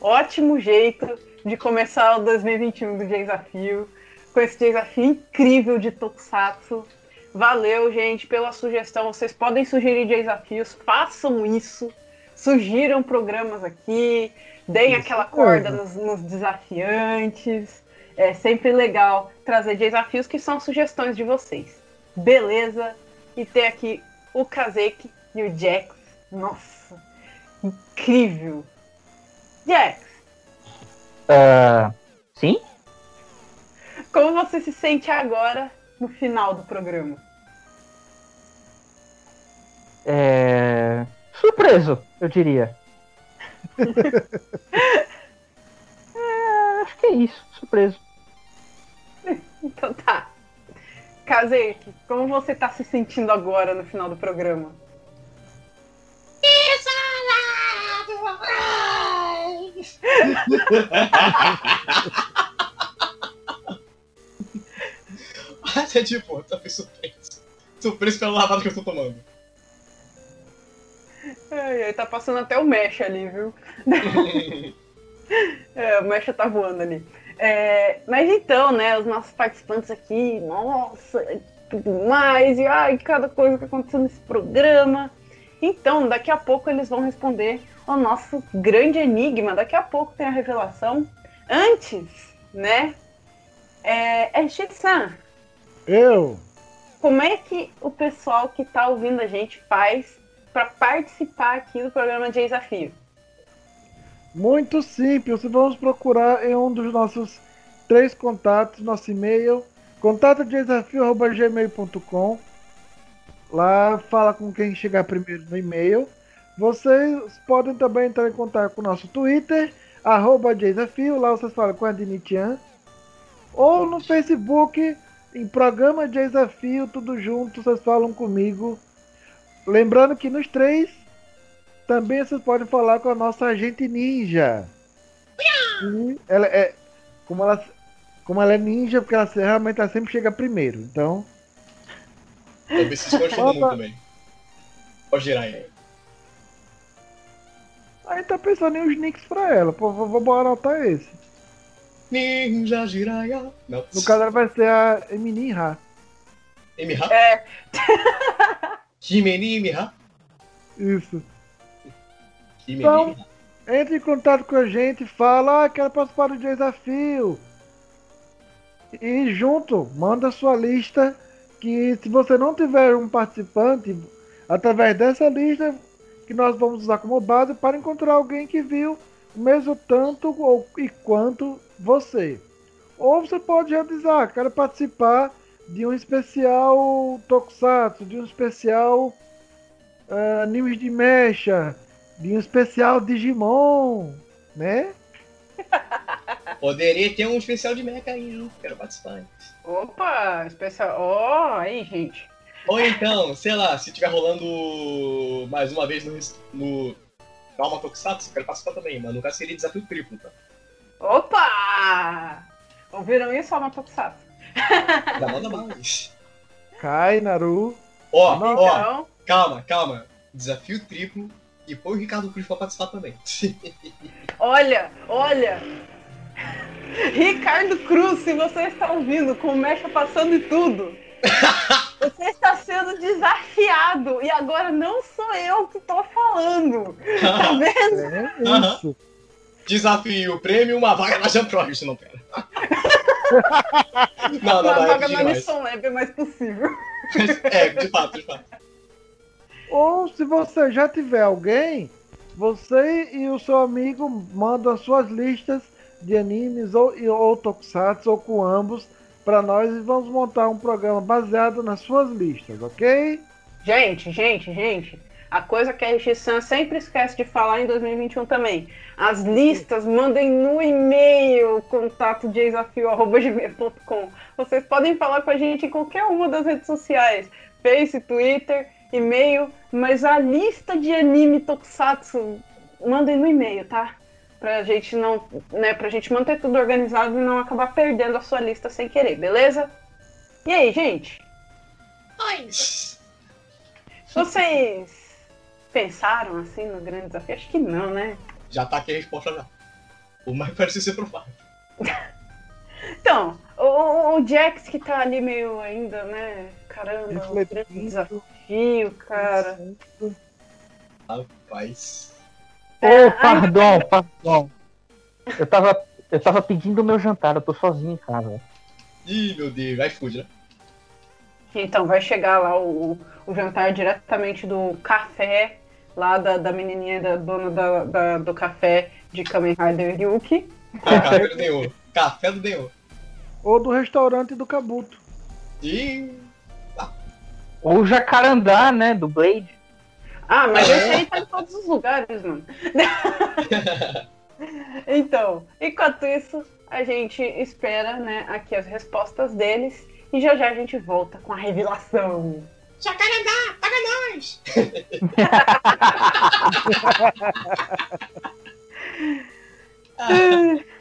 Ótimo jeito de começar o 2021 do Desafio. Com esse desafio incrível de Tokusatsu. Valeu, gente, pela sugestão. Vocês podem sugerir desafios, façam isso. Sugiram programas aqui, deem Isso aquela corda mesmo. nos, nos desafiantes. É sempre legal trazer desafios que são sugestões de vocês. Beleza? E ter aqui o Kazek e o Jax. Nossa, incrível. Jax, Ah, sim? como você se sente agora no final do programa? É... Surpreso, eu diria. É, acho que é isso, surpreso. Então tá. Kazek, como você tá se sentindo agora no final do programa? Até tipo, tá bem surpreso. Surpreso pela lavada que eu tô tomando. Ai, ai, tá passando até o Mecha ali, viu? é, o Mecha tá voando ali. É, mas então, né, os nossos participantes aqui, nossa, tudo mais, e ai, cada coisa que aconteceu nesse programa. Então, daqui a pouco eles vão responder ao nosso grande enigma. Daqui a pouco tem a revelação. Antes, né, é, é Shitsan, Eu? como é que o pessoal que tá ouvindo a gente faz para participar aqui do programa de desafio? Muito simples. Vamos procurar em um dos nossos três contatos, nosso e-mail, contatodesafio.gmail.com. Lá fala com quem chegar primeiro no e-mail. Vocês podem também entrar em contato com o nosso Twitter, arroba desafio, lá vocês falam com a Dinitian. Ou no Facebook, em programa de desafio, tudo junto, vocês falam comigo. Lembrando que nos três também vocês podem falar com a nossa agente ninja. E ela é. Como ela, como ela é ninja, porque ela realmente ela sempre chega primeiro. Então. Se esconde todo mundo também. Pode girar aí. Aí tá pensando em uns nicks pra ela. Pô, vou, vou anotar esse. Ninja Jiraiya. Não. No caso ela vai ser a Emininha. Emiha? É. Himeni Emiha? Isso. Então, entre em contato com a gente, fala, ah, quero participar do desafio. E junto, manda sua lista. Que se você não tiver um participante, através dessa lista, que nós vamos usar como base para encontrar alguém que viu o mesmo tanto ou e quanto você. Ou você pode realizar, quero participar de um especial Tokusatsu, de um especial ah, animes de mecha, um especial Digimon, né? Poderia ter um especial de mecha aí, hein? Quero participar. hein? Opa, especial. Ó, aí, gente. Ou então, sei lá, se tiver rolando mais uma vez no, no Calma Tokusatsu, quero participar também, mas caso seria desafio triplo, tá? Opa! Ouviram isso, Alma Tokusatsu? Já manda mais. Kai, Naru. Ó, ó, calma, calma. Desafio triplo e põe o Ricardo Cruz pra participar também. Olha, olha. Ricardo Cruz, se você está ouvindo com o Mecha passando e tudo, você está sendo desafiado. E agora não sou eu que tô falando. Tá vendo? Aham. Desafio, prêmio, uma vaga na Project, não pera. não, não, Uma não, é vaga na missão leve é mais possível. É, de fato, de fato. Ou se você já tiver alguém, você e o seu amigo mandam as suas listas de animes ou, ou tokusatsu ou com ambos para nós e vamos montar um programa baseado nas suas listas, ok? Gente, gente, gente. A coisa que a RX-San sempre esquece de falar em 2021 também. As listas mandem no e-mail contato. Vocês podem falar com a gente em qualquer uma das redes sociais. Face, Twitter, e-mail. Mas a lista de anime Tokusatsu mandem no e-mail, tá? Pra gente não. Né, pra gente manter tudo organizado e não acabar perdendo a sua lista sem querer, beleza? E aí, gente? Vocês pensaram assim no grande desafio? Acho que não, né? Já tá aqui a resposta já. O mais parece ser provável. Então, o, o Jax que tá ali meio ainda, né? Caramba, o grande desafio, cara. Rapaz. Ô, pardon, pardon. Eu tava, eu tava pedindo o meu jantar, eu tô sozinho em casa. Ih, meu Deus, vai fude, né? Então, vai chegar lá o, o jantar diretamente do café, lá da, da menininha, da dona da, da- do café de Kamen Rider Yuki. Ah, café do Denho. Café do Denho. Ou do restaurante do Kabuto. Ih, Ou jacarandá, né, do Blade. Ah, mas É. esse aí tá em todos os lugares, mano. então, enquanto isso, a gente espera, né, aqui as respostas deles. E já já a gente volta com a revelação. Jacarandá, paga nós! E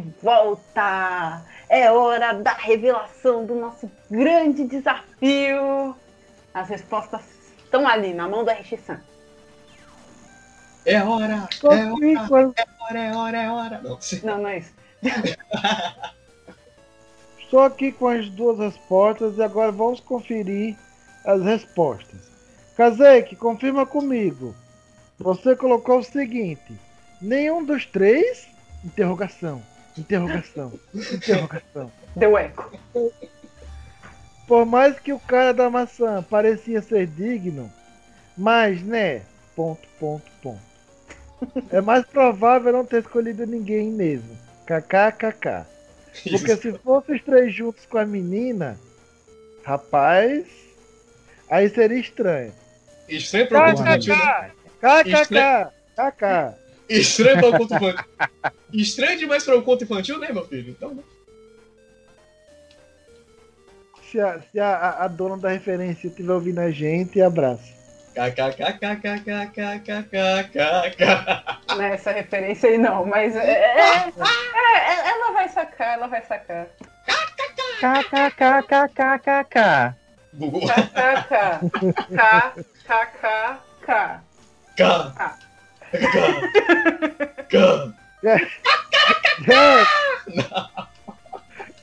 de volta! É hora da revelação do nosso grande desafio. As respostas estão ali, na mão da RX-San. É hora! É aqui hora! É hora, é hora, é hora! Não, Não, não é isso. Estou aqui com as duas respostas e agora vamos conferir as respostas. Kazek, confirma comigo. Você colocou o seguinte: nenhum dos três? Interrogação. Interrogação. Interrogação. Deu eco. Por mais que o cara da maçã parecia ser digno, mas né? Ponto, ponto, ponto. É mais provável não ter escolhido ninguém mesmo. KKKK. Porque se fosse os três juntos com a menina, rapaz, aí seria estranho. Estranho para o ponto infantil, né? KKK. Estranho para o conto infantil. Estranho demais para o conto infantil, né, meu filho? Então, né? Se a, se a, a- dona da referência estiver ouvindo a gente, abraço. KKKKKKKKKK. Nessa referência aí não, mas é, é- é- ela vai sacar, ela vai sacar. KKKKKKK. Bugou. KKK. K. Jax,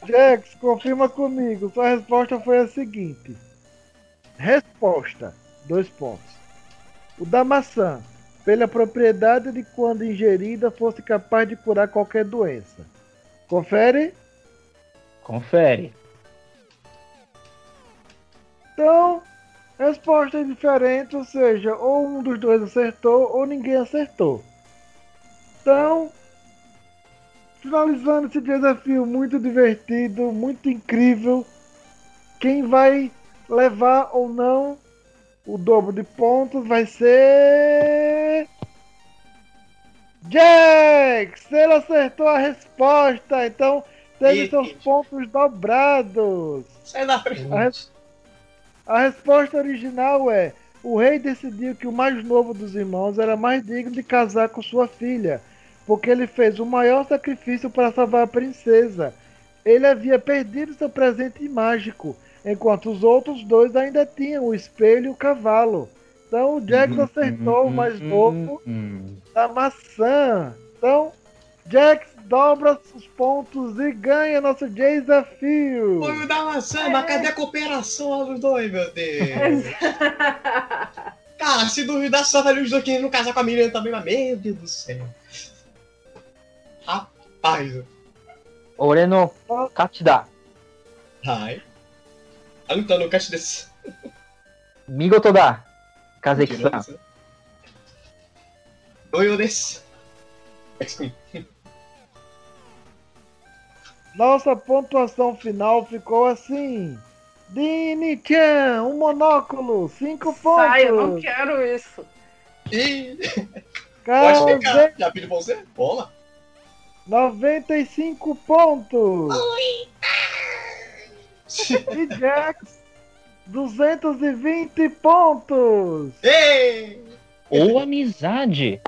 Jax, confirma comigo. Sua resposta foi a seguinte. Resposta. Dois pontos. O da maçã. Pela propriedade de quando ingerida fosse capaz de curar qualquer doença. Confere? Confere. Então, resposta diferente, ou seja, ou um dos dois acertou ou ninguém acertou. Então, finalizando esse desafio muito divertido, muito incrível. Quem vai levar ou não o dobro de pontos vai ser. Jax! Ele acertou a resposta, então teve Ih. seus pontos dobrados. Sai da frente. A, res- a resposta original é: o rei decidiu que o mais novo dos irmãos era mais digno de casar com sua filha, porque ele fez o maior sacrifício para salvar a princesa. Ele havia perdido seu presente mágico, enquanto os outros dois ainda tinham o espelho e o cavalo. Então o Jax acertou o mais novo da maçã. Então, Jax dobra os pontos e ganha nosso desafio. Foi me dar uma samba, é. cadê a cooperação dos dois, meu Deus? Cara, se duvidar, só vai os dois querendo casar com a Miriam também, mas meu Deus do céu. Rapaz. 俺の勝ちだ。はい。あんたの勝ちです。見事だ、和樹さん。同様です。Nossa pontuação final ficou assim. Dini-chan, um monóculo, 5 pontos. Sai, eu não quero isso. Ih, Kaze, pode ficar. Já pediu pra você? Toma. 95 pontos. E Jax, 220 pontos. Ei! Ou amizade.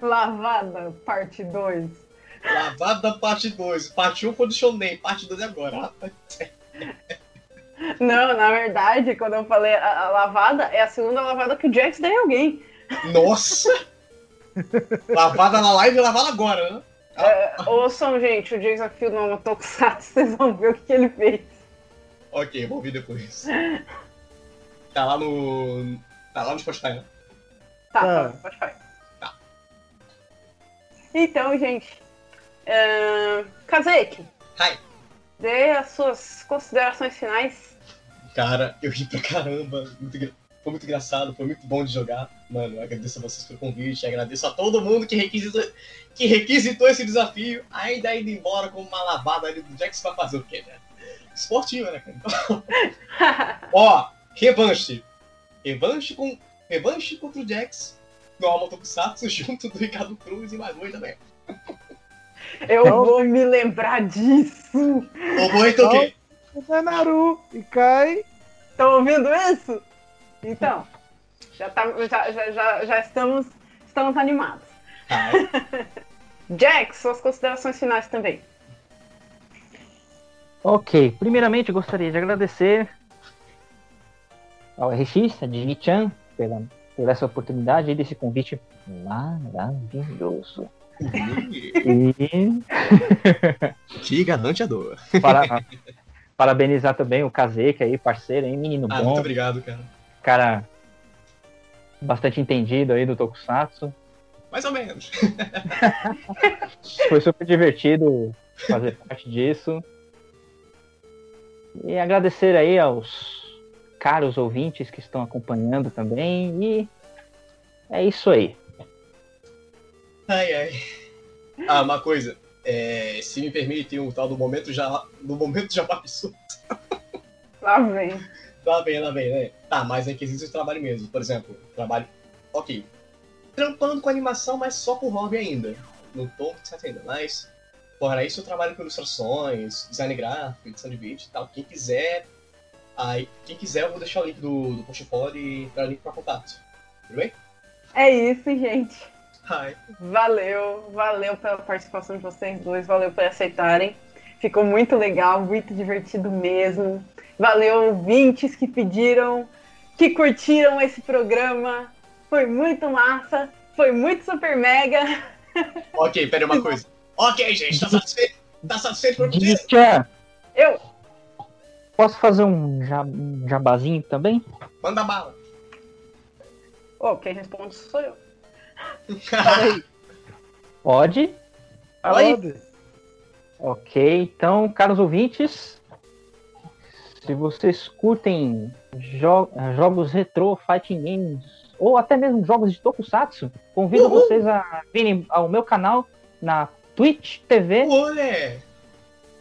Lavada, parte 2. Lavada parte 2. Parte 1 foi do Shonen, parte 2 é agora. Rapaz. Não, na verdade, quando eu falei a, a lavada, é a segunda lavada que o Jax deu em alguém. Nossa! lavada na live e lavada agora, né? É, ouçam, gente, o desafio do Tokusatsu, vocês vão ver o que ele fez. Ok, vou ouvir depois. Tá lá no. Tá lá no Spotify, né? Tá, Tá. tá, no Spotify. Então, gente. Uh, Kazeki, Hi. dê as suas considerações finais. Cara, eu ri pra caramba. Muito Foi muito engraçado, foi muito bom de jogar. Mano, agradeço a vocês pelo convite, agradeço a todo mundo que requisitou, que requisitou esse desafio, ainda indo embora com uma lavada ali do Jax pra fazer o quê, né? Esportivo, né, cara? Ó, revanche. Revanche com. Revanche contra o Jax. No Alma Tokusatsu, junto do Ricardo Cruz e mais dois também. Eu vou me lembrar disso. O bom então o quê? O Naru e cai. Estão ouvindo isso? Então, já, tá, já, já, já, já estamos, estamos animados. Jax, suas considerações finais também. Ok, primeiramente eu gostaria de agradecer ao RX, a Dini-chan, pela, por essa oportunidade e desse convite maravilhoso. E Que galanteador. para- parabenizar também o Kazek aí, parceiro aí, menino Ah, bom. muito obrigado, cara. Cara bastante entendido aí do Tokusatsu. Mais ou menos. Foi super divertido fazer parte disso. E agradecer aí aos caros ouvintes que estão acompanhando também. E É isso aí. Ai, ai. Ah, uma coisa. É, se me permite, um tal do momento já. Do momento já passou. Lá vem. Lá vem, lá vem, né? Tá, mas é que existe o trabalho mesmo. Por exemplo, trabalho. Ok. Trampando com animação, mas só com hobby ainda. Não tô certo ainda, mas. Fora isso, eu trabalho com ilustrações, design gráfico, edição de vídeo e tal. Quem quiser. Aí, quem quiser, eu vou deixar o link do, do portfólio e dar link pra contato. Tudo bem? É isso, gente. Ai. Valeu, valeu pela participação de vocês dois, valeu por aceitarem. Ficou muito legal, muito divertido mesmo. Valeu, ouvintes que pediram, que curtiram esse programa. Foi muito massa, foi muito super mega. Ok, pera aí uma coisa. Ok, gente, tá satisfeito? Tá satisfeito por vocês? Tchan, Eu, posso fazer um um jabazinho também? Manda bala. oh, quem responde sou eu. Pode? Fala aí. Pode. Ok, então, caros ouvintes, se vocês curtem jo- jogos retrô, fighting games, ou até mesmo jogos de tokusatsu, convido Uhul! vocês a virem ao meu canal na Twitch TV. Olé!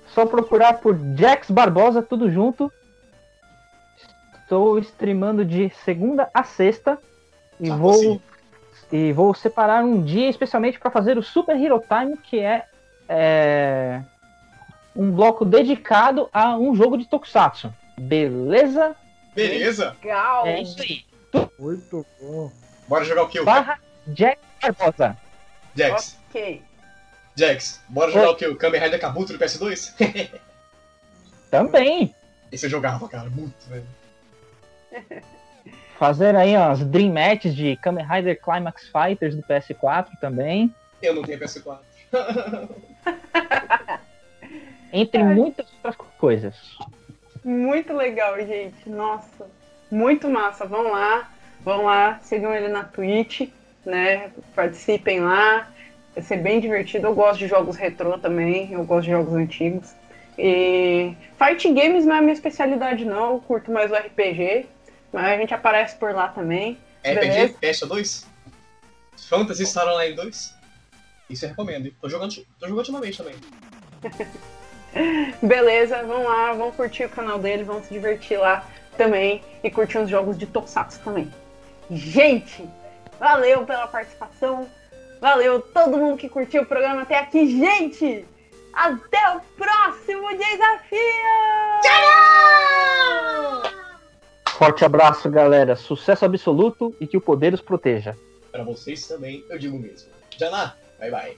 Só procurar por Jax Barbosa, tudo junto. Estou streamando de segunda a sexta e Ah, vou sim. E vou separar um dia especialmente para fazer o Super Hero Time, que é, é, um bloco dedicado a um jogo de Tokusatsu. Beleza? Beleza? Legal. É isso aí. Muito bom. Bora jogar o que? Barra Jax Barbosa. Jax. Ok. Jax, bora jogar Oi. o que? O Kamen Rider Kabuto do PS2? Também. Esse eu jogava, cara, muito, velho. Fazer aí as Dream Matches de Kamen Rider Climax Fighters do PS4 também. Eu não tenho PS4. Entre muitas outras coisas. Muito legal, gente. Nossa, muito massa. Vão lá, vão lá, sigam ele na Twitch, né? Participem lá. Vai ser bem divertido. Eu gosto de jogos retrô também, eu gosto de jogos antigos. E fighting games não é a minha especialidade, não. Eu curto mais o RPG, mas a gente aparece por lá também. RPG, PS2? Fantasy Star Online 2? Isso eu recomendo, hein? Tô jogando, tô jogando ultimamente também. Beleza, vão lá, vão curtir o canal dele, vão se divertir lá também e curtir uns jogos de Tokusatsu também. Gente, valeu pela participação, valeu todo mundo que curtiu o programa até aqui, gente! Até o próximo desafio! Tchau! Forte abraço, galera. Sucesso absoluto e que o poder os proteja. Para vocês também, eu digo mesmo. Janá, bye bye.